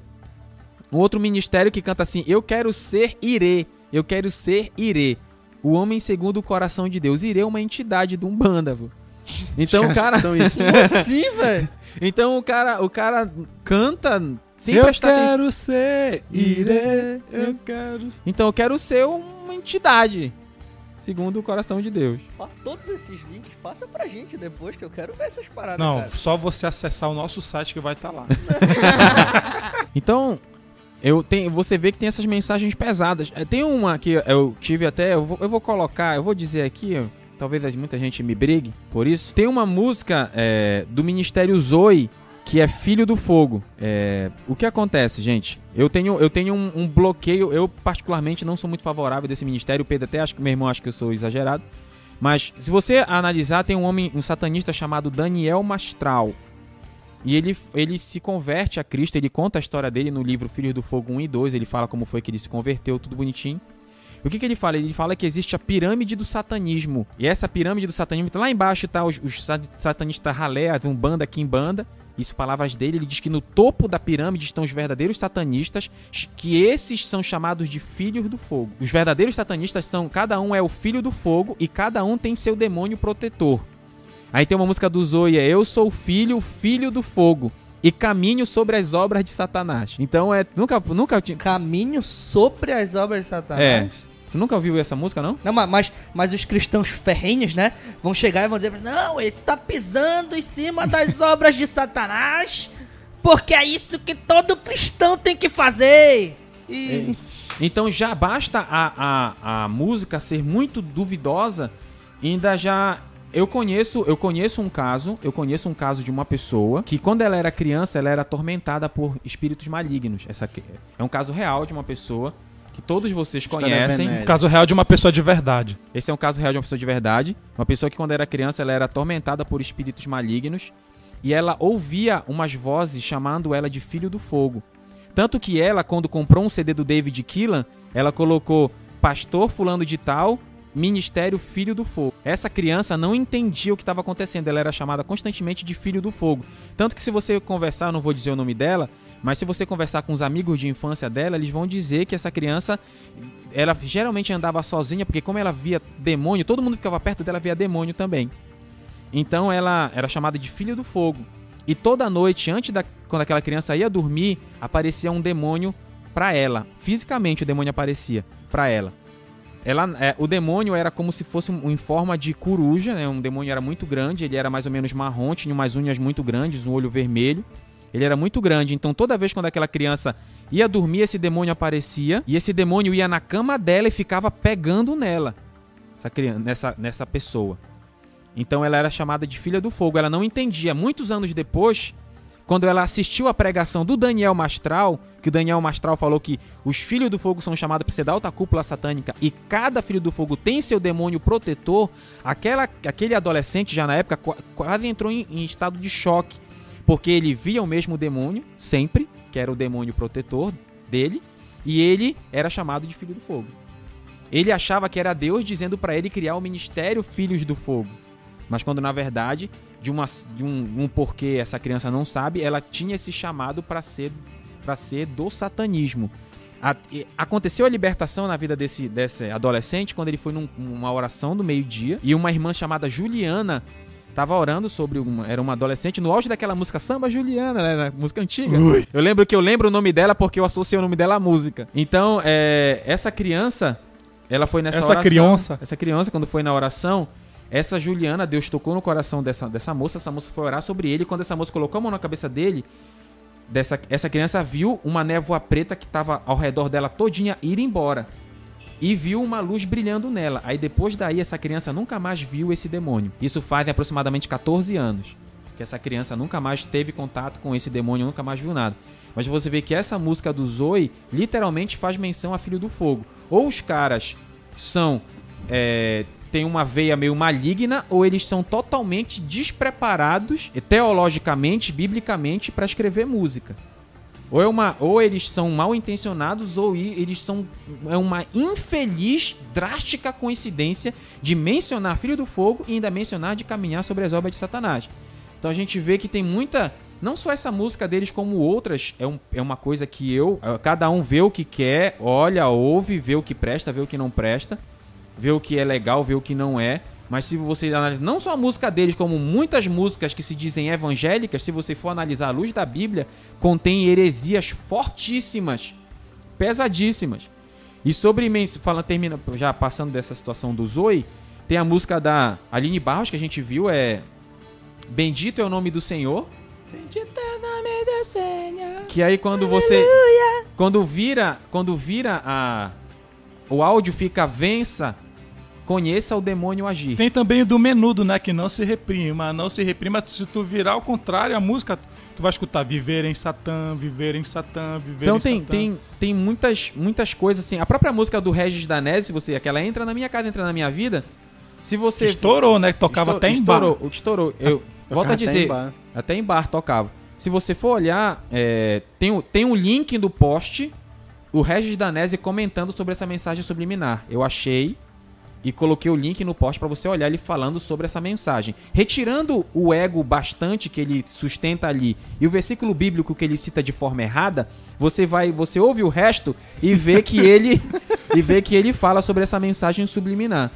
Um outro ministério que canta assim: Eu quero ser Irê. Eu quero ser Irê. O homem segundo o coração de Deus. Irê é uma entidade de Umbanda, pô. Então o cara. Então, assim, velho? Então o cara, o cara canta sem eu prestar atenção. quero ser eu quero... Então eu quero ser uma entidade, segundo o coração de Deus. Passa todos esses links, passa pra gente depois, que eu quero ver essas paradas, Não, cara. só você acessar o nosso site que vai estar lá. Então, eu tenho, você vê que tem essas mensagens pesadas. É, Tem uma que eu tive até, eu vou, eu vou colocar, eu vou dizer aqui, ó, talvez muita gente me brigue por isso. Tem uma música é, do Ministério Zoe que é Filho do Fogo. É, o que acontece, gente? Eu tenho, eu tenho um, um bloqueio. Eu particularmente não sou muito favorável desse ministério. O Pedro até acho que meu irmão acha que eu sou exagerado. Mas se você analisar, tem um homem, um satanista chamado Daniel Mastral. E ele, ele se converte a Cristo, ele conta a história dele no livro Filhos do Fogo 1 e 2, ele fala como foi que ele se converteu, tudo bonitinho. O que, que ele fala? Ele fala que existe a pirâmide do satanismo. E essa pirâmide do satanismo, lá embaixo tá os, os sa- satanistas ralé, as umbanda, quimbanda. Isso palavras dele, ele diz que no topo da pirâmide estão os verdadeiros satanistas, que esses são chamados de filhos do fogo. Os verdadeiros satanistas são, cada um é o filho do fogo e cada um tem seu demônio protetor. Aí tem uma música do Zoe, é Eu sou filho, filho do fogo, e caminho sobre as obras de Satanás. Então é. Nunca, nunca tinha. Caminho sobre as obras de Satanás. É. Tu nunca ouviu essa música, não? Não, ma- mas, mas os cristãos ferrenhos, né? Vão chegar e vão dizer: Não, ele tá pisando em cima das obras de Satanás, porque é isso que todo cristão tem que fazer. E. Então já basta a, a, a música ser muito duvidosa, ainda já. Eu conheço, eu conheço um caso, eu conheço um caso de uma pessoa que quando ela era criança, ela era atormentada por espíritos malignos. Essa é um caso real de uma pessoa que todos vocês História conhecem. venérea. Caso real de uma pessoa de verdade. Esse é um caso real de uma pessoa de verdade. Uma pessoa que, quando era criança, ela era atormentada por espíritos malignos. E ela ouvia umas vozes chamando ela de filho do fogo. Tanto que ela, quando comprou um CD do David Keelan, ela colocou pastor fulano de tal, ministério Filho do Fogo. Essa criança não entendia o que estava acontecendo, ela era chamada constantemente de Filho do Fogo. Tanto que se você conversar, eu não vou dizer o nome dela, mas se você conversar com os amigos de infância dela, eles vão dizer que essa criança, ela geralmente andava sozinha, porque como ela via demônio, todo mundo ficava perto dela via demônio também. Então ela era chamada de Filho do Fogo. E toda noite, antes da quando aquela criança ia dormir, aparecia um demônio pra ela. Fisicamente o demônio aparecia pra ela. Ela, é, o demônio era como se fosse um, em forma de coruja, né? Um demônio era muito grande, ele era mais ou menos marrom, tinha umas unhas muito grandes, um olho vermelho. Ele era muito grande, então toda vez quando aquela criança ia dormir, esse demônio aparecia e esse demônio ia na cama dela e ficava pegando nela, essa criança, nessa, nessa pessoa. Então ela era chamada de filha do fogo. Ela não entendia. Muitos anos depois, quando ela assistiu a pregação do Daniel Mastral, que o Daniel Mastral falou que os filhos do fogo são chamados para ser da alta cúpula satânica e cada filho do fogo tem seu demônio protetor, aquela, aquele adolescente já na época qua- quase entrou em, em estado de choque, porque ele via o mesmo demônio, sempre, que era o demônio protetor dele, e ele era chamado de filho do fogo. Ele achava que era Deus dizendo para ele criar o ministério Filhos do Fogo. Mas quando na verdade, de, uma, de um, um porquê essa criança não sabe, ela tinha esse chamado para ser para ser do satanismo. A- aconteceu a libertação na vida desse, desse adolescente quando ele foi num- numa oração do meio-dia e uma irmã chamada Juliana tava orando sobre uma era uma adolescente no auge daquela música Samba Juliana, né, na música antiga. Eu lembro que eu lembro o nome dela porque eu associei o nome dela à música. Então, é, essa criança, ela foi nessa Essa oração. criança. Essa criança quando foi na oração, essa Juliana, Deus tocou no coração dessa, dessa moça, essa moça foi orar sobre ele, quando essa moça colocou a mão na cabeça dele, dessa, essa criança viu uma névoa preta que estava ao redor dela todinha ir embora. E viu uma luz brilhando nela. Aí depois daí essa criança nunca mais viu esse demônio. Isso faz aproximadamente 14 anos. Que essa criança nunca mais teve contato com esse demônio, nunca mais viu nada. Mas você vê que essa música do Zoe literalmente faz menção a Filho do Fogo. Ou os caras são. É, tem uma veia meio maligna, ou eles são totalmente despreparados, teologicamente, biblicamente, para escrever música. Ou, é uma, ou eles são mal intencionados, ou eles são. É uma infeliz, drástica coincidência de mencionar Filho do Fogo e ainda mencionar de caminhar sobre as obras de Satanás. Então a gente vê que tem muita. Não só essa música deles, como outras, é, um, é uma coisa que eu. Cada um vê o que quer, olha, ouve, vê o que presta, vê o que não presta, vê o que é legal, vê o que não é. Mas se você analisar não só a música deles, como muitas músicas que se dizem evangélicas, se você for analisar à luz da Bíblia, contém heresias fortíssimas, pesadíssimas. E sobre men- falando termina já passando dessa situação do Zoe, tem a música da Aline Barros que a gente viu é Bendito é o nome do Senhor. Bendito é o nome do Senhor. Que aí quando você quando vira, quando vira a o áudio fica vença, conheça o demônio agir. Tem também o do menudo, né? Que não se reprima, não se reprima. Se tu virar ao contrário a música, tu vai escutar viver em Satã, viver em Satã, viver Então em tem, Satã. tem, tem muitas, muitas coisas assim. A própria música do Regis Danese, se você, aquela entra na minha casa, entra na minha vida. Se você Estourou, né? Que tocava Estourou- até em bar. estourou, Estourou. Eu volto a Tocava até dizer, em bar. até em bar tocava. Se você for olhar, é, tem, o- tem um link do post, o Regis Danese comentando sobre essa mensagem subliminar. Eu achei e coloquei o link no post para você olhar ele falando sobre essa mensagem. Retirando o ego bastante que ele sustenta ali e o versículo bíblico que ele cita de forma errada, você vai, você ouve o resto e vê que ele e vê que ele fala sobre essa mensagem subliminar.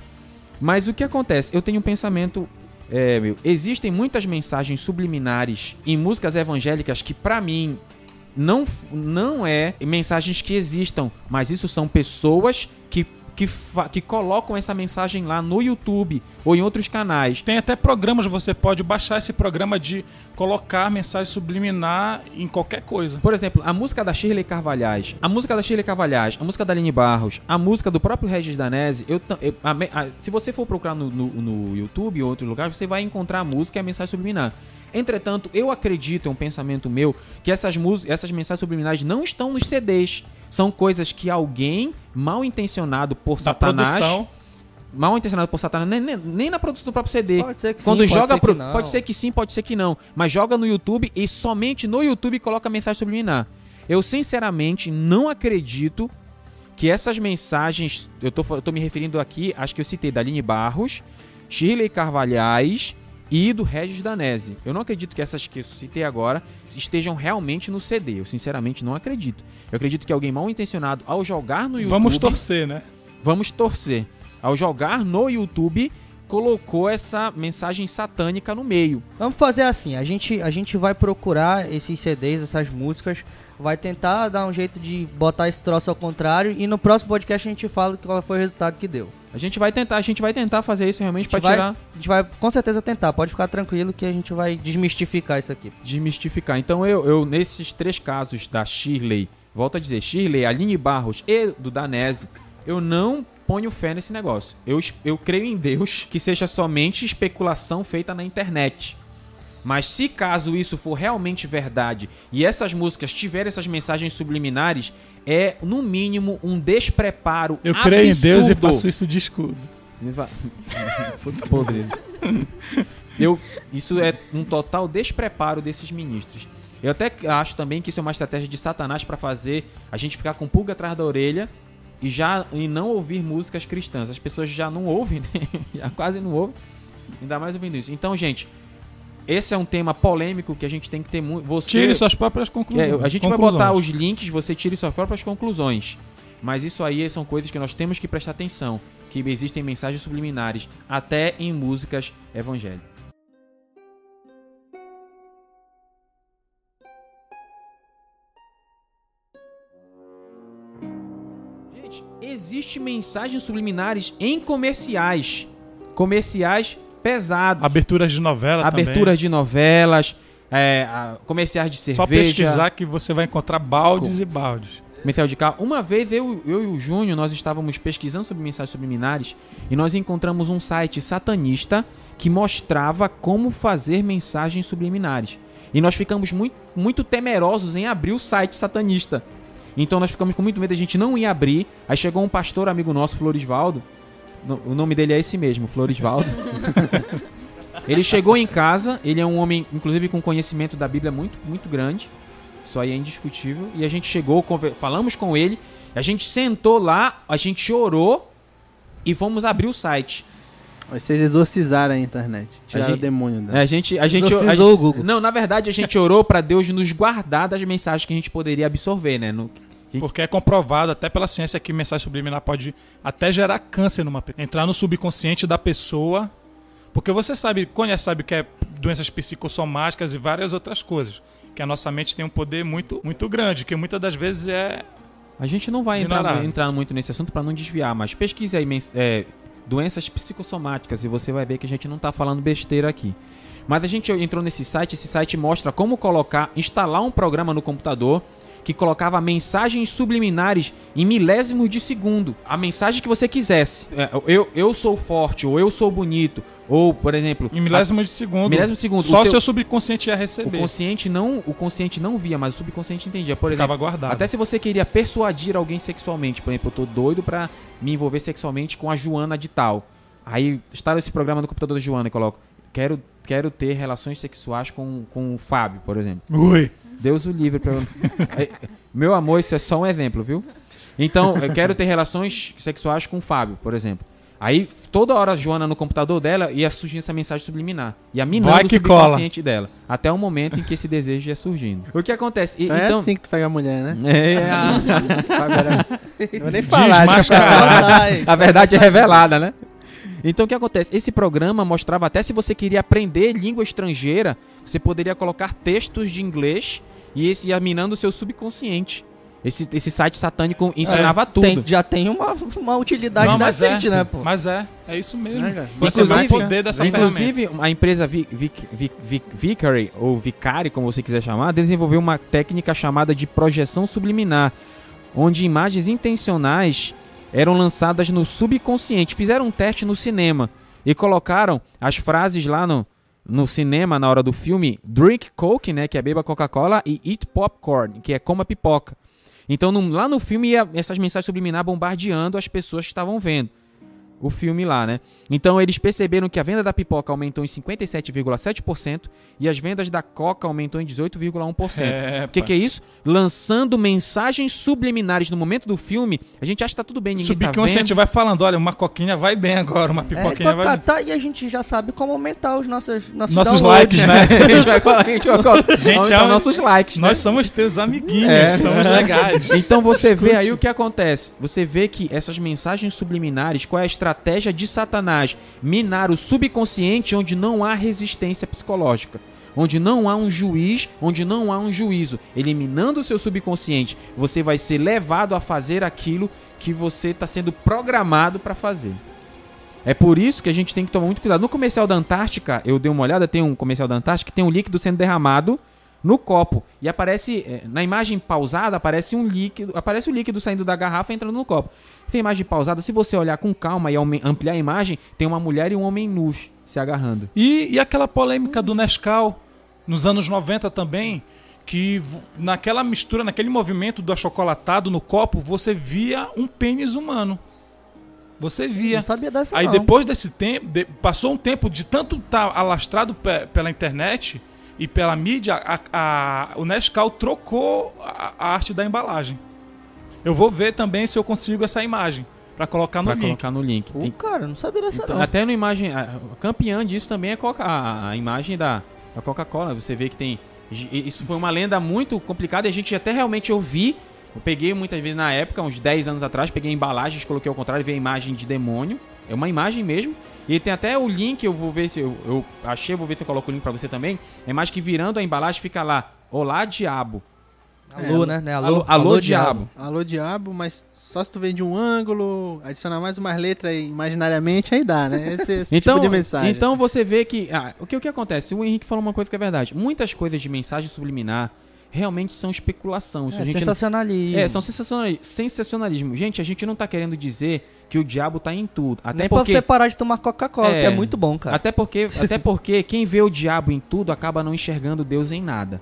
Mas o que acontece? Eu tenho um pensamento. é, meu, existem muitas mensagens subliminares em músicas evangélicas que, pra mim, não, não é mensagens que existam, mas isso são pessoas que, que, que colocam essa mensagem lá no YouTube ou em outros canais. Tem até programas, você pode baixar esse programa de colocar mensagem subliminar em qualquer coisa. Por exemplo, a música da Shirley Carvalhais, a música da Shirley Carvalhais, a música da Aline Barros, a música do próprio Regis Danese, eu, eu- a a- se você for procurar no, no, no YouTube ou outro lugar, você vai encontrar a música e a mensagem subliminar. Entretanto, eu acredito, é um pensamento meu, que essas, músicas, essas mensagens subliminares não estão nos CDs. São coisas que alguém mal intencionado por Da Satanás produção. mal intencionado por Satanás, nem, nem, nem na produção do próprio CD. Pode ser que Quando sim, pode joga ser pro, que não. pode ser que sim, pode ser que não, mas joga no YouTube e somente no YouTube coloca mensagem subliminar. Eu sinceramente não acredito que essas mensagens, eu tô, eu tô me referindo aqui, acho que eu citei da Aline Barros, Shirley Carvalhais e do Regis Danese. Eu não acredito que essas que eu citei agora estejam realmente no CD. Eu sinceramente não acredito. Eu acredito que alguém mal intencionado ao jogar no YouTube. Vamos torcer, né? Vamos torcer. Ao jogar no YouTube, colocou essa mensagem satânica no meio. Vamos fazer assim, a gente, a gente vai procurar esses CDs, essas músicas, vai tentar dar um jeito de botar esse troço ao contrário e no próximo podcast a gente fala qual foi o resultado que deu. A gente vai tentar, a gente vai tentar fazer isso realmente para tirar, a gente vai com certeza tentar, pode ficar tranquilo que a gente vai desmistificar isso aqui. desmistificar. Então eu, eu nesses três casos da Shirley, volto a dizer, Shirley, Aline Barros e do Danese, eu não ponho fé nesse negócio. Eu, eu creio em Deus que seja somente especulação feita na internet. Mas se caso isso for realmente verdade e essas músicas tiverem essas mensagens subliminares, é no mínimo um despreparo Eu creio em Deus e absurdo. faço isso de escudo. Podre. Eu, isso é um total despreparo desses ministros. Eu até acho também que isso é uma estratégia de Satanás para fazer a gente ficar com pulga atrás da orelha e já e não ouvir músicas cristãs. As pessoas já não ouvem, né? Já quase não ouvem. Ainda mais ouvindo isso. Então, gente, esse é um tema polêmico que a gente tem que ter muito. Você Tire suas próprias conclusões. é, a gente vai conclusões. botar os links, você tire suas próprias conclusões. Mas isso aí são coisas que nós temos que prestar atenção. Que existem mensagens subliminares, até em músicas evangélicas. Gente, existe mensagens subliminares em comerciais. Comerciais pesados. Aberturas de novela Aberturas de novelas, é, a- comerciais de também. cerveja. Só pesquisar que você vai encontrar baldes e baldes. Comercial de carro. Uma vez eu, eu e o Júnior, nós estávamos pesquisando sobre mensagens subliminares e nós encontramos um site satanista que mostrava como fazer mensagens subliminares. E nós ficamos muito, muito temerosos em abrir o site satanista. Então nós ficamos com muito medo, a gente não ia abrir. Aí chegou um pastor amigo nosso, Florisvaldo. O nome dele é esse mesmo, Florisvaldo. ele chegou em casa, ele é um homem, inclusive, com conhecimento da Bíblia muito, muito grande. Isso aí é indiscutível. E a gente chegou, falamos com ele, a gente sentou lá, a gente orou e fomos abrir o site. Vocês exorcizaram a internet. Tiraram gente- o demônio dela. A gente, a gente, a Exorcizou gente- o Google. Não, na verdade a gente orou pra Deus nos guardar das mensagens que a gente poderia absorver, né? No- Porque é comprovado até pela ciência que mensagem subliminar pode até gerar câncer numa pessoa. Entrar no subconsciente da pessoa. Porque você sabe, conhece, sabe que é doenças psicossomáticas e várias outras coisas. Que a nossa mente tem um poder muito, muito grande, que muitas das vezes é. A gente não vai entrar, entrar muito nesse assunto pra não desviar, mas pesquise aí é, doenças psicossomáticas e você vai ver que a gente não tá falando besteira aqui. Mas a gente entrou nesse site, esse site mostra como colocar, instalar um programa no computador que colocava mensagens subliminares em milésimos de segundo. A mensagem que você quisesse. É, eu, eu sou forte, ou eu sou bonito, ou, por exemplo... Em milésimos de segundo. Milésimo de segundo. Só O seu- seu subconsciente ia o receber. consciente não, o consciente não via, mas o subconsciente entendia. Por Ficava exemplo, guardado. até se você queria persuadir alguém sexualmente, por exemplo, eu tô doido pra me envolver sexualmente com a Joana de tal. Aí instala esse programa no computador da Joana e coloco, quero, quero ter relações sexuais com, com o Fábio, por exemplo. Ui. Deus o livre pra eu... É, Meu amor, isso é só um exemplo, viu? Então, eu quero ter relações sexuais com o Fábio, por exemplo. Aí, toda hora a Joana no computador dela ia surgindo essa mensagem subliminar. Ia minando Vai o que subconsciente dela. Até o momento em que esse desejo ia surgindo. O que acontece? E- Então é então, assim que tu pega a mulher, né? é, a, Fábio era- Não vou nem falar, lá. a verdade é revelada, né? Então o que acontece? Esse programa mostrava até se você queria aprender língua estrangeira, você poderia colocar textos de inglês e esse ia minando o seu subconsciente. Esse, esse site satânico ensinava tudo. Tem- já tem uma, uma utilidade Não, decente, é, né, pô? Mas é, é isso mesmo. É. Você vai Inclusive- poder dessa ferramenta. Inclusive, a empresa Vi- Vic- Vic- Vic- Vicary, ou Vicari, como você quiser chamar, desenvolveu uma técnica chamada de projeção subliminar, onde imagens intencionais eram lançadas no subconsciente. Fizeram um teste no cinema e colocaram as frases lá no, no cinema, na hora do filme, drink Coke, né, que é beba Coca-Cola, e eat popcorn, que é coma pipoca. Então, no- lá no filme, ia essas mensagens subliminar bombardeando as pessoas que estavam vendo. O filme lá, né? Então eles perceberam que a venda da pipoca aumentou em 57,7% e as vendas da coca aumentou em 18,1%. É, O que, que é isso? Lançando mensagens subliminares no momento do filme. A gente acha que tá tudo bem, ninguém tá Subconsciente vendo. vai falando, olha, uma coquinha vai bem agora, uma É, pipoquinha vai tá, bem. tá, e a gente já sabe como aumentar os nossos, nossos, Nossos likes, né? a gente vai falar, a gente vai Gente, é nossos likes, né? Nós somos teus amiguinhos, É. somos legais. Então você vê Escute. aí o que acontece. Você vê que essas mensagens subliminares, qual é a estratégia de Satanás? Minar o subconsciente onde não há resistência psicológica. Onde não há um juiz, onde não há um juízo. Eliminando o seu subconsciente, você vai ser levado a fazer aquilo que você está sendo programado para fazer. É por isso que a gente tem que tomar muito cuidado. No comercial da Antártica, eu dei uma olhada, tem um comercial da Antártica que tem um líquido sendo derramado no copo. E aparece, eh, na imagem pausada, aparece um líquido, aparece o líquido saindo da garrafa e entrando no copo. Tem imagem pausada, se você olhar com calma e ampliar a imagem, tem uma mulher e um homem nus se agarrando. E, e aquela polêmica do Nescau, nos anos 90 também, que naquela mistura, naquele movimento do achocolatado no copo, você via um pênis humano. Você via. Não sabia dessa Aí não. depois desse tempo, de- passou um tempo de tanto estar alastrado pe- pela internet e pela mídia, a- a- o Nescau trocou a, a arte da embalagem. Eu vou ver também se eu consigo essa imagem para colocar no Pra link. colocar no link. Pô, cara, não sabia dessa Então, não. até no imagem, a, campeã disso também é Coca, a, a imagem da, da Coca-Cola. Você vê que tem. Isso foi uma lenda muito complicada e a gente até realmente ouvi. Eu peguei muitas vezes na época, uns 10 anos atrás, peguei embalagens, coloquei ao contrário, vi a imagem de demônio. É uma imagem mesmo. E tem até o link, eu vou ver se eu, eu achei, vou ver se eu coloco o link pra você também. É imagem que virando a embalagem fica lá. Olá, diabo. Alô, né? né? Alô, alô, diabo. Alô, diabo, mas só se tu vem de um ângulo, adicionar mais umas letras imaginariamente, aí dá, né? Esse, esse Então, tipo de mensagem. então você vê que. ah, o, que o que acontece? O Henrique falou uma coisa que é verdade. Muitas coisas de mensagem subliminar realmente são especulação. Isso É, a gente não- sensacionalismo. É, são sensacionali- sensacionalismo. Gente, a gente não tá querendo dizer que o diabo tá em tudo. Até Nem pra porque, você parar de tomar Coca-Cola, É. que é muito bom, cara. até porque, até porque quem vê o diabo em tudo acaba não enxergando Deus em nada.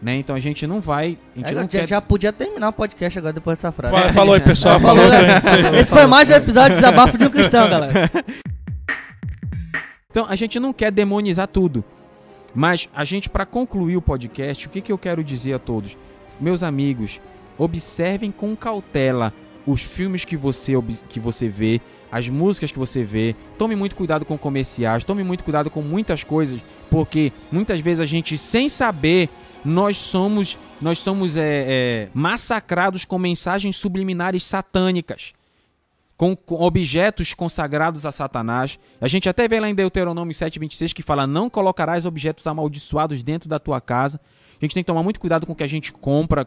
Né? Então a gente não vai, a gente É, não já, quer já podia terminar o podcast agora depois dessa frase. Fala- Falou aí, pessoal. Falou, Falou. Esse foi mais um episódio de Desabafo de um Cristão, galera. Então, a gente não quer demonizar tudo. Mas a gente, para concluir o podcast, o que, que eu quero dizer a todos? Meus amigos, observem com cautela os filmes que você, que você vê, as músicas que você vê. Tome muito cuidado com comerciais, tome muito cuidado com muitas coisas, porque muitas vezes a gente, sem saber, nós somos, nós somos é, é, massacrados com mensagens subliminares satânicas com, objetos consagrados a Satanás. A gente até vê lá em Deuteronômio 7,26 que fala: Não colocarás objetos amaldiçoados dentro da tua casa. A gente tem que tomar muito cuidado com o que a gente compra.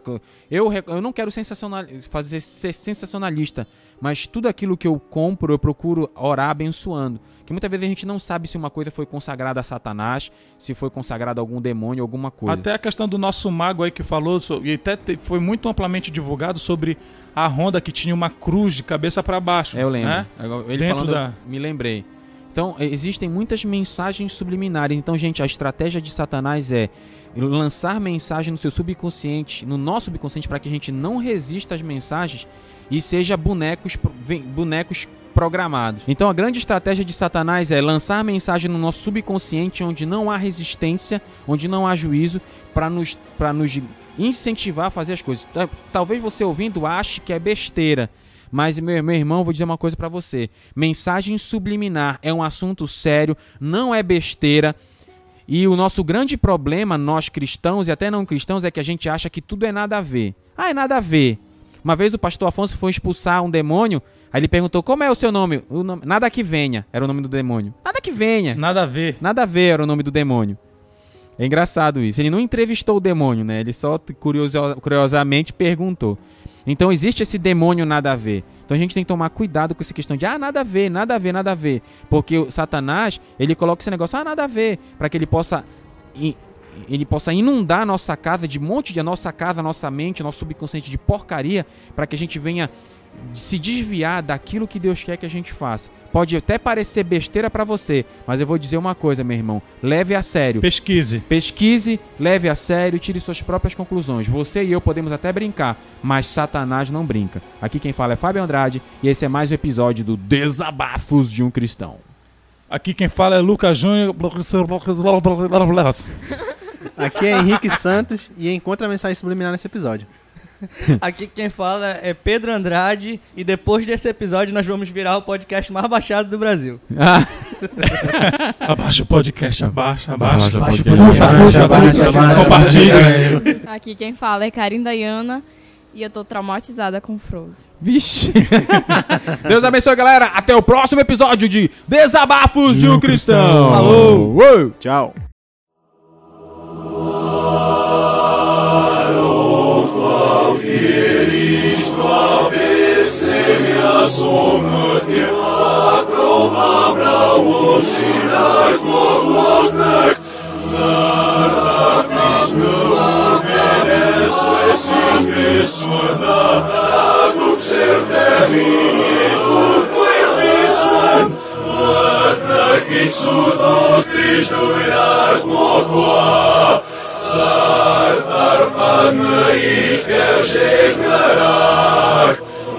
Eu, eu não quero sensacional, fazer ser sensacionalista, mas tudo aquilo que eu compro eu procuro orar abençoando. Que muitas vezes a gente não sabe se uma coisa foi consagrada a Satanás, se foi consagrada a algum demônio, alguma coisa. Até a questão do nosso mago aí que falou, e até foi muito amplamente divulgado sobre a Honda que tinha uma cruz de cabeça para baixo. É, eu lembro. né? Agora, Ele Dentro falando, da- me lembrei. Então, existem muitas mensagens subliminares. Então, gente, a estratégia de Satanás é lançar mensagem no seu subconsciente, no nosso subconsciente, para que a gente não resista às mensagens e seja bonecos, bonecos programados. Então, a grande estratégia de Satanás é lançar mensagem no nosso subconsciente onde não há resistência, onde não há juízo, para nos, nos incentivar a fazer as coisas. Ta- Talvez você ouvindo ache que é besteira. Mas, meu, irmão, vou dizer uma coisa pra você. Mensagem subliminar é um assunto sério, não é besteira. E o nosso grande problema, nós cristãos e até não cristãos, é que a gente acha que tudo é nada a ver. Ah, é nada a ver. Uma vez o pastor Afonso foi expulsar um demônio, aí ele perguntou: Como é o seu nome? O nome nada que venha era o nome do demônio. Nada que venha. Nada a ver. Nada a ver era o nome do demônio. É engraçado isso. Ele não entrevistou o demônio, né? Ele só curiosamente perguntou. Então existe esse demônio nada a ver. Então a gente tem que tomar cuidado com essa questão de ah, nada a ver, nada a ver, nada a ver. Porque o Satanás, ele coloca esse negócio, ah, nada a ver, para que ele possa ele possa inundar a nossa casa de monte de a nossa casa, a nossa mente, nosso subconsciente de porcaria, para que a gente venha se desviar daquilo que Deus quer que a gente faça. Pode até parecer besteira pra você, mas eu vou dizer uma coisa, meu irmão. Leve a sério. Pesquise. Pesquise, leve a sério e tire suas próprias conclusões. Você e eu podemos até brincar, mas Satanás não brinca. Aqui quem fala é Fábio Andrade e esse é mais um episódio do Desabafos de um Cristão. Aqui quem fala é Lucas Júnior. Aqui é Henrique Santos e encontra a mensagem subliminar nesse episódio. Aqui quem fala é Pedro Andrade e depois desse episódio nós vamos virar o podcast mais baixado do Brasil. Ah, Abaixa o podcast, abaixa, abaixa. Abaixa o Abaixa, abaixa, abaixa. Compartilha. Aqui quem fala é Karim Dayana e eu tô traumatizada com Frozen. vixe. Deus abençoe, galera. Até o próximo episódio de Desabafos de um Cristão. Falou. Uou. Tchau. семя сумных, огромном раусинах плотных, зарабичного мереса сильны сона, вокруг сердцевини уплыли сон, Мэтнах и судо тыждуй наркнокуа, Сартарпанна и пяжек горах,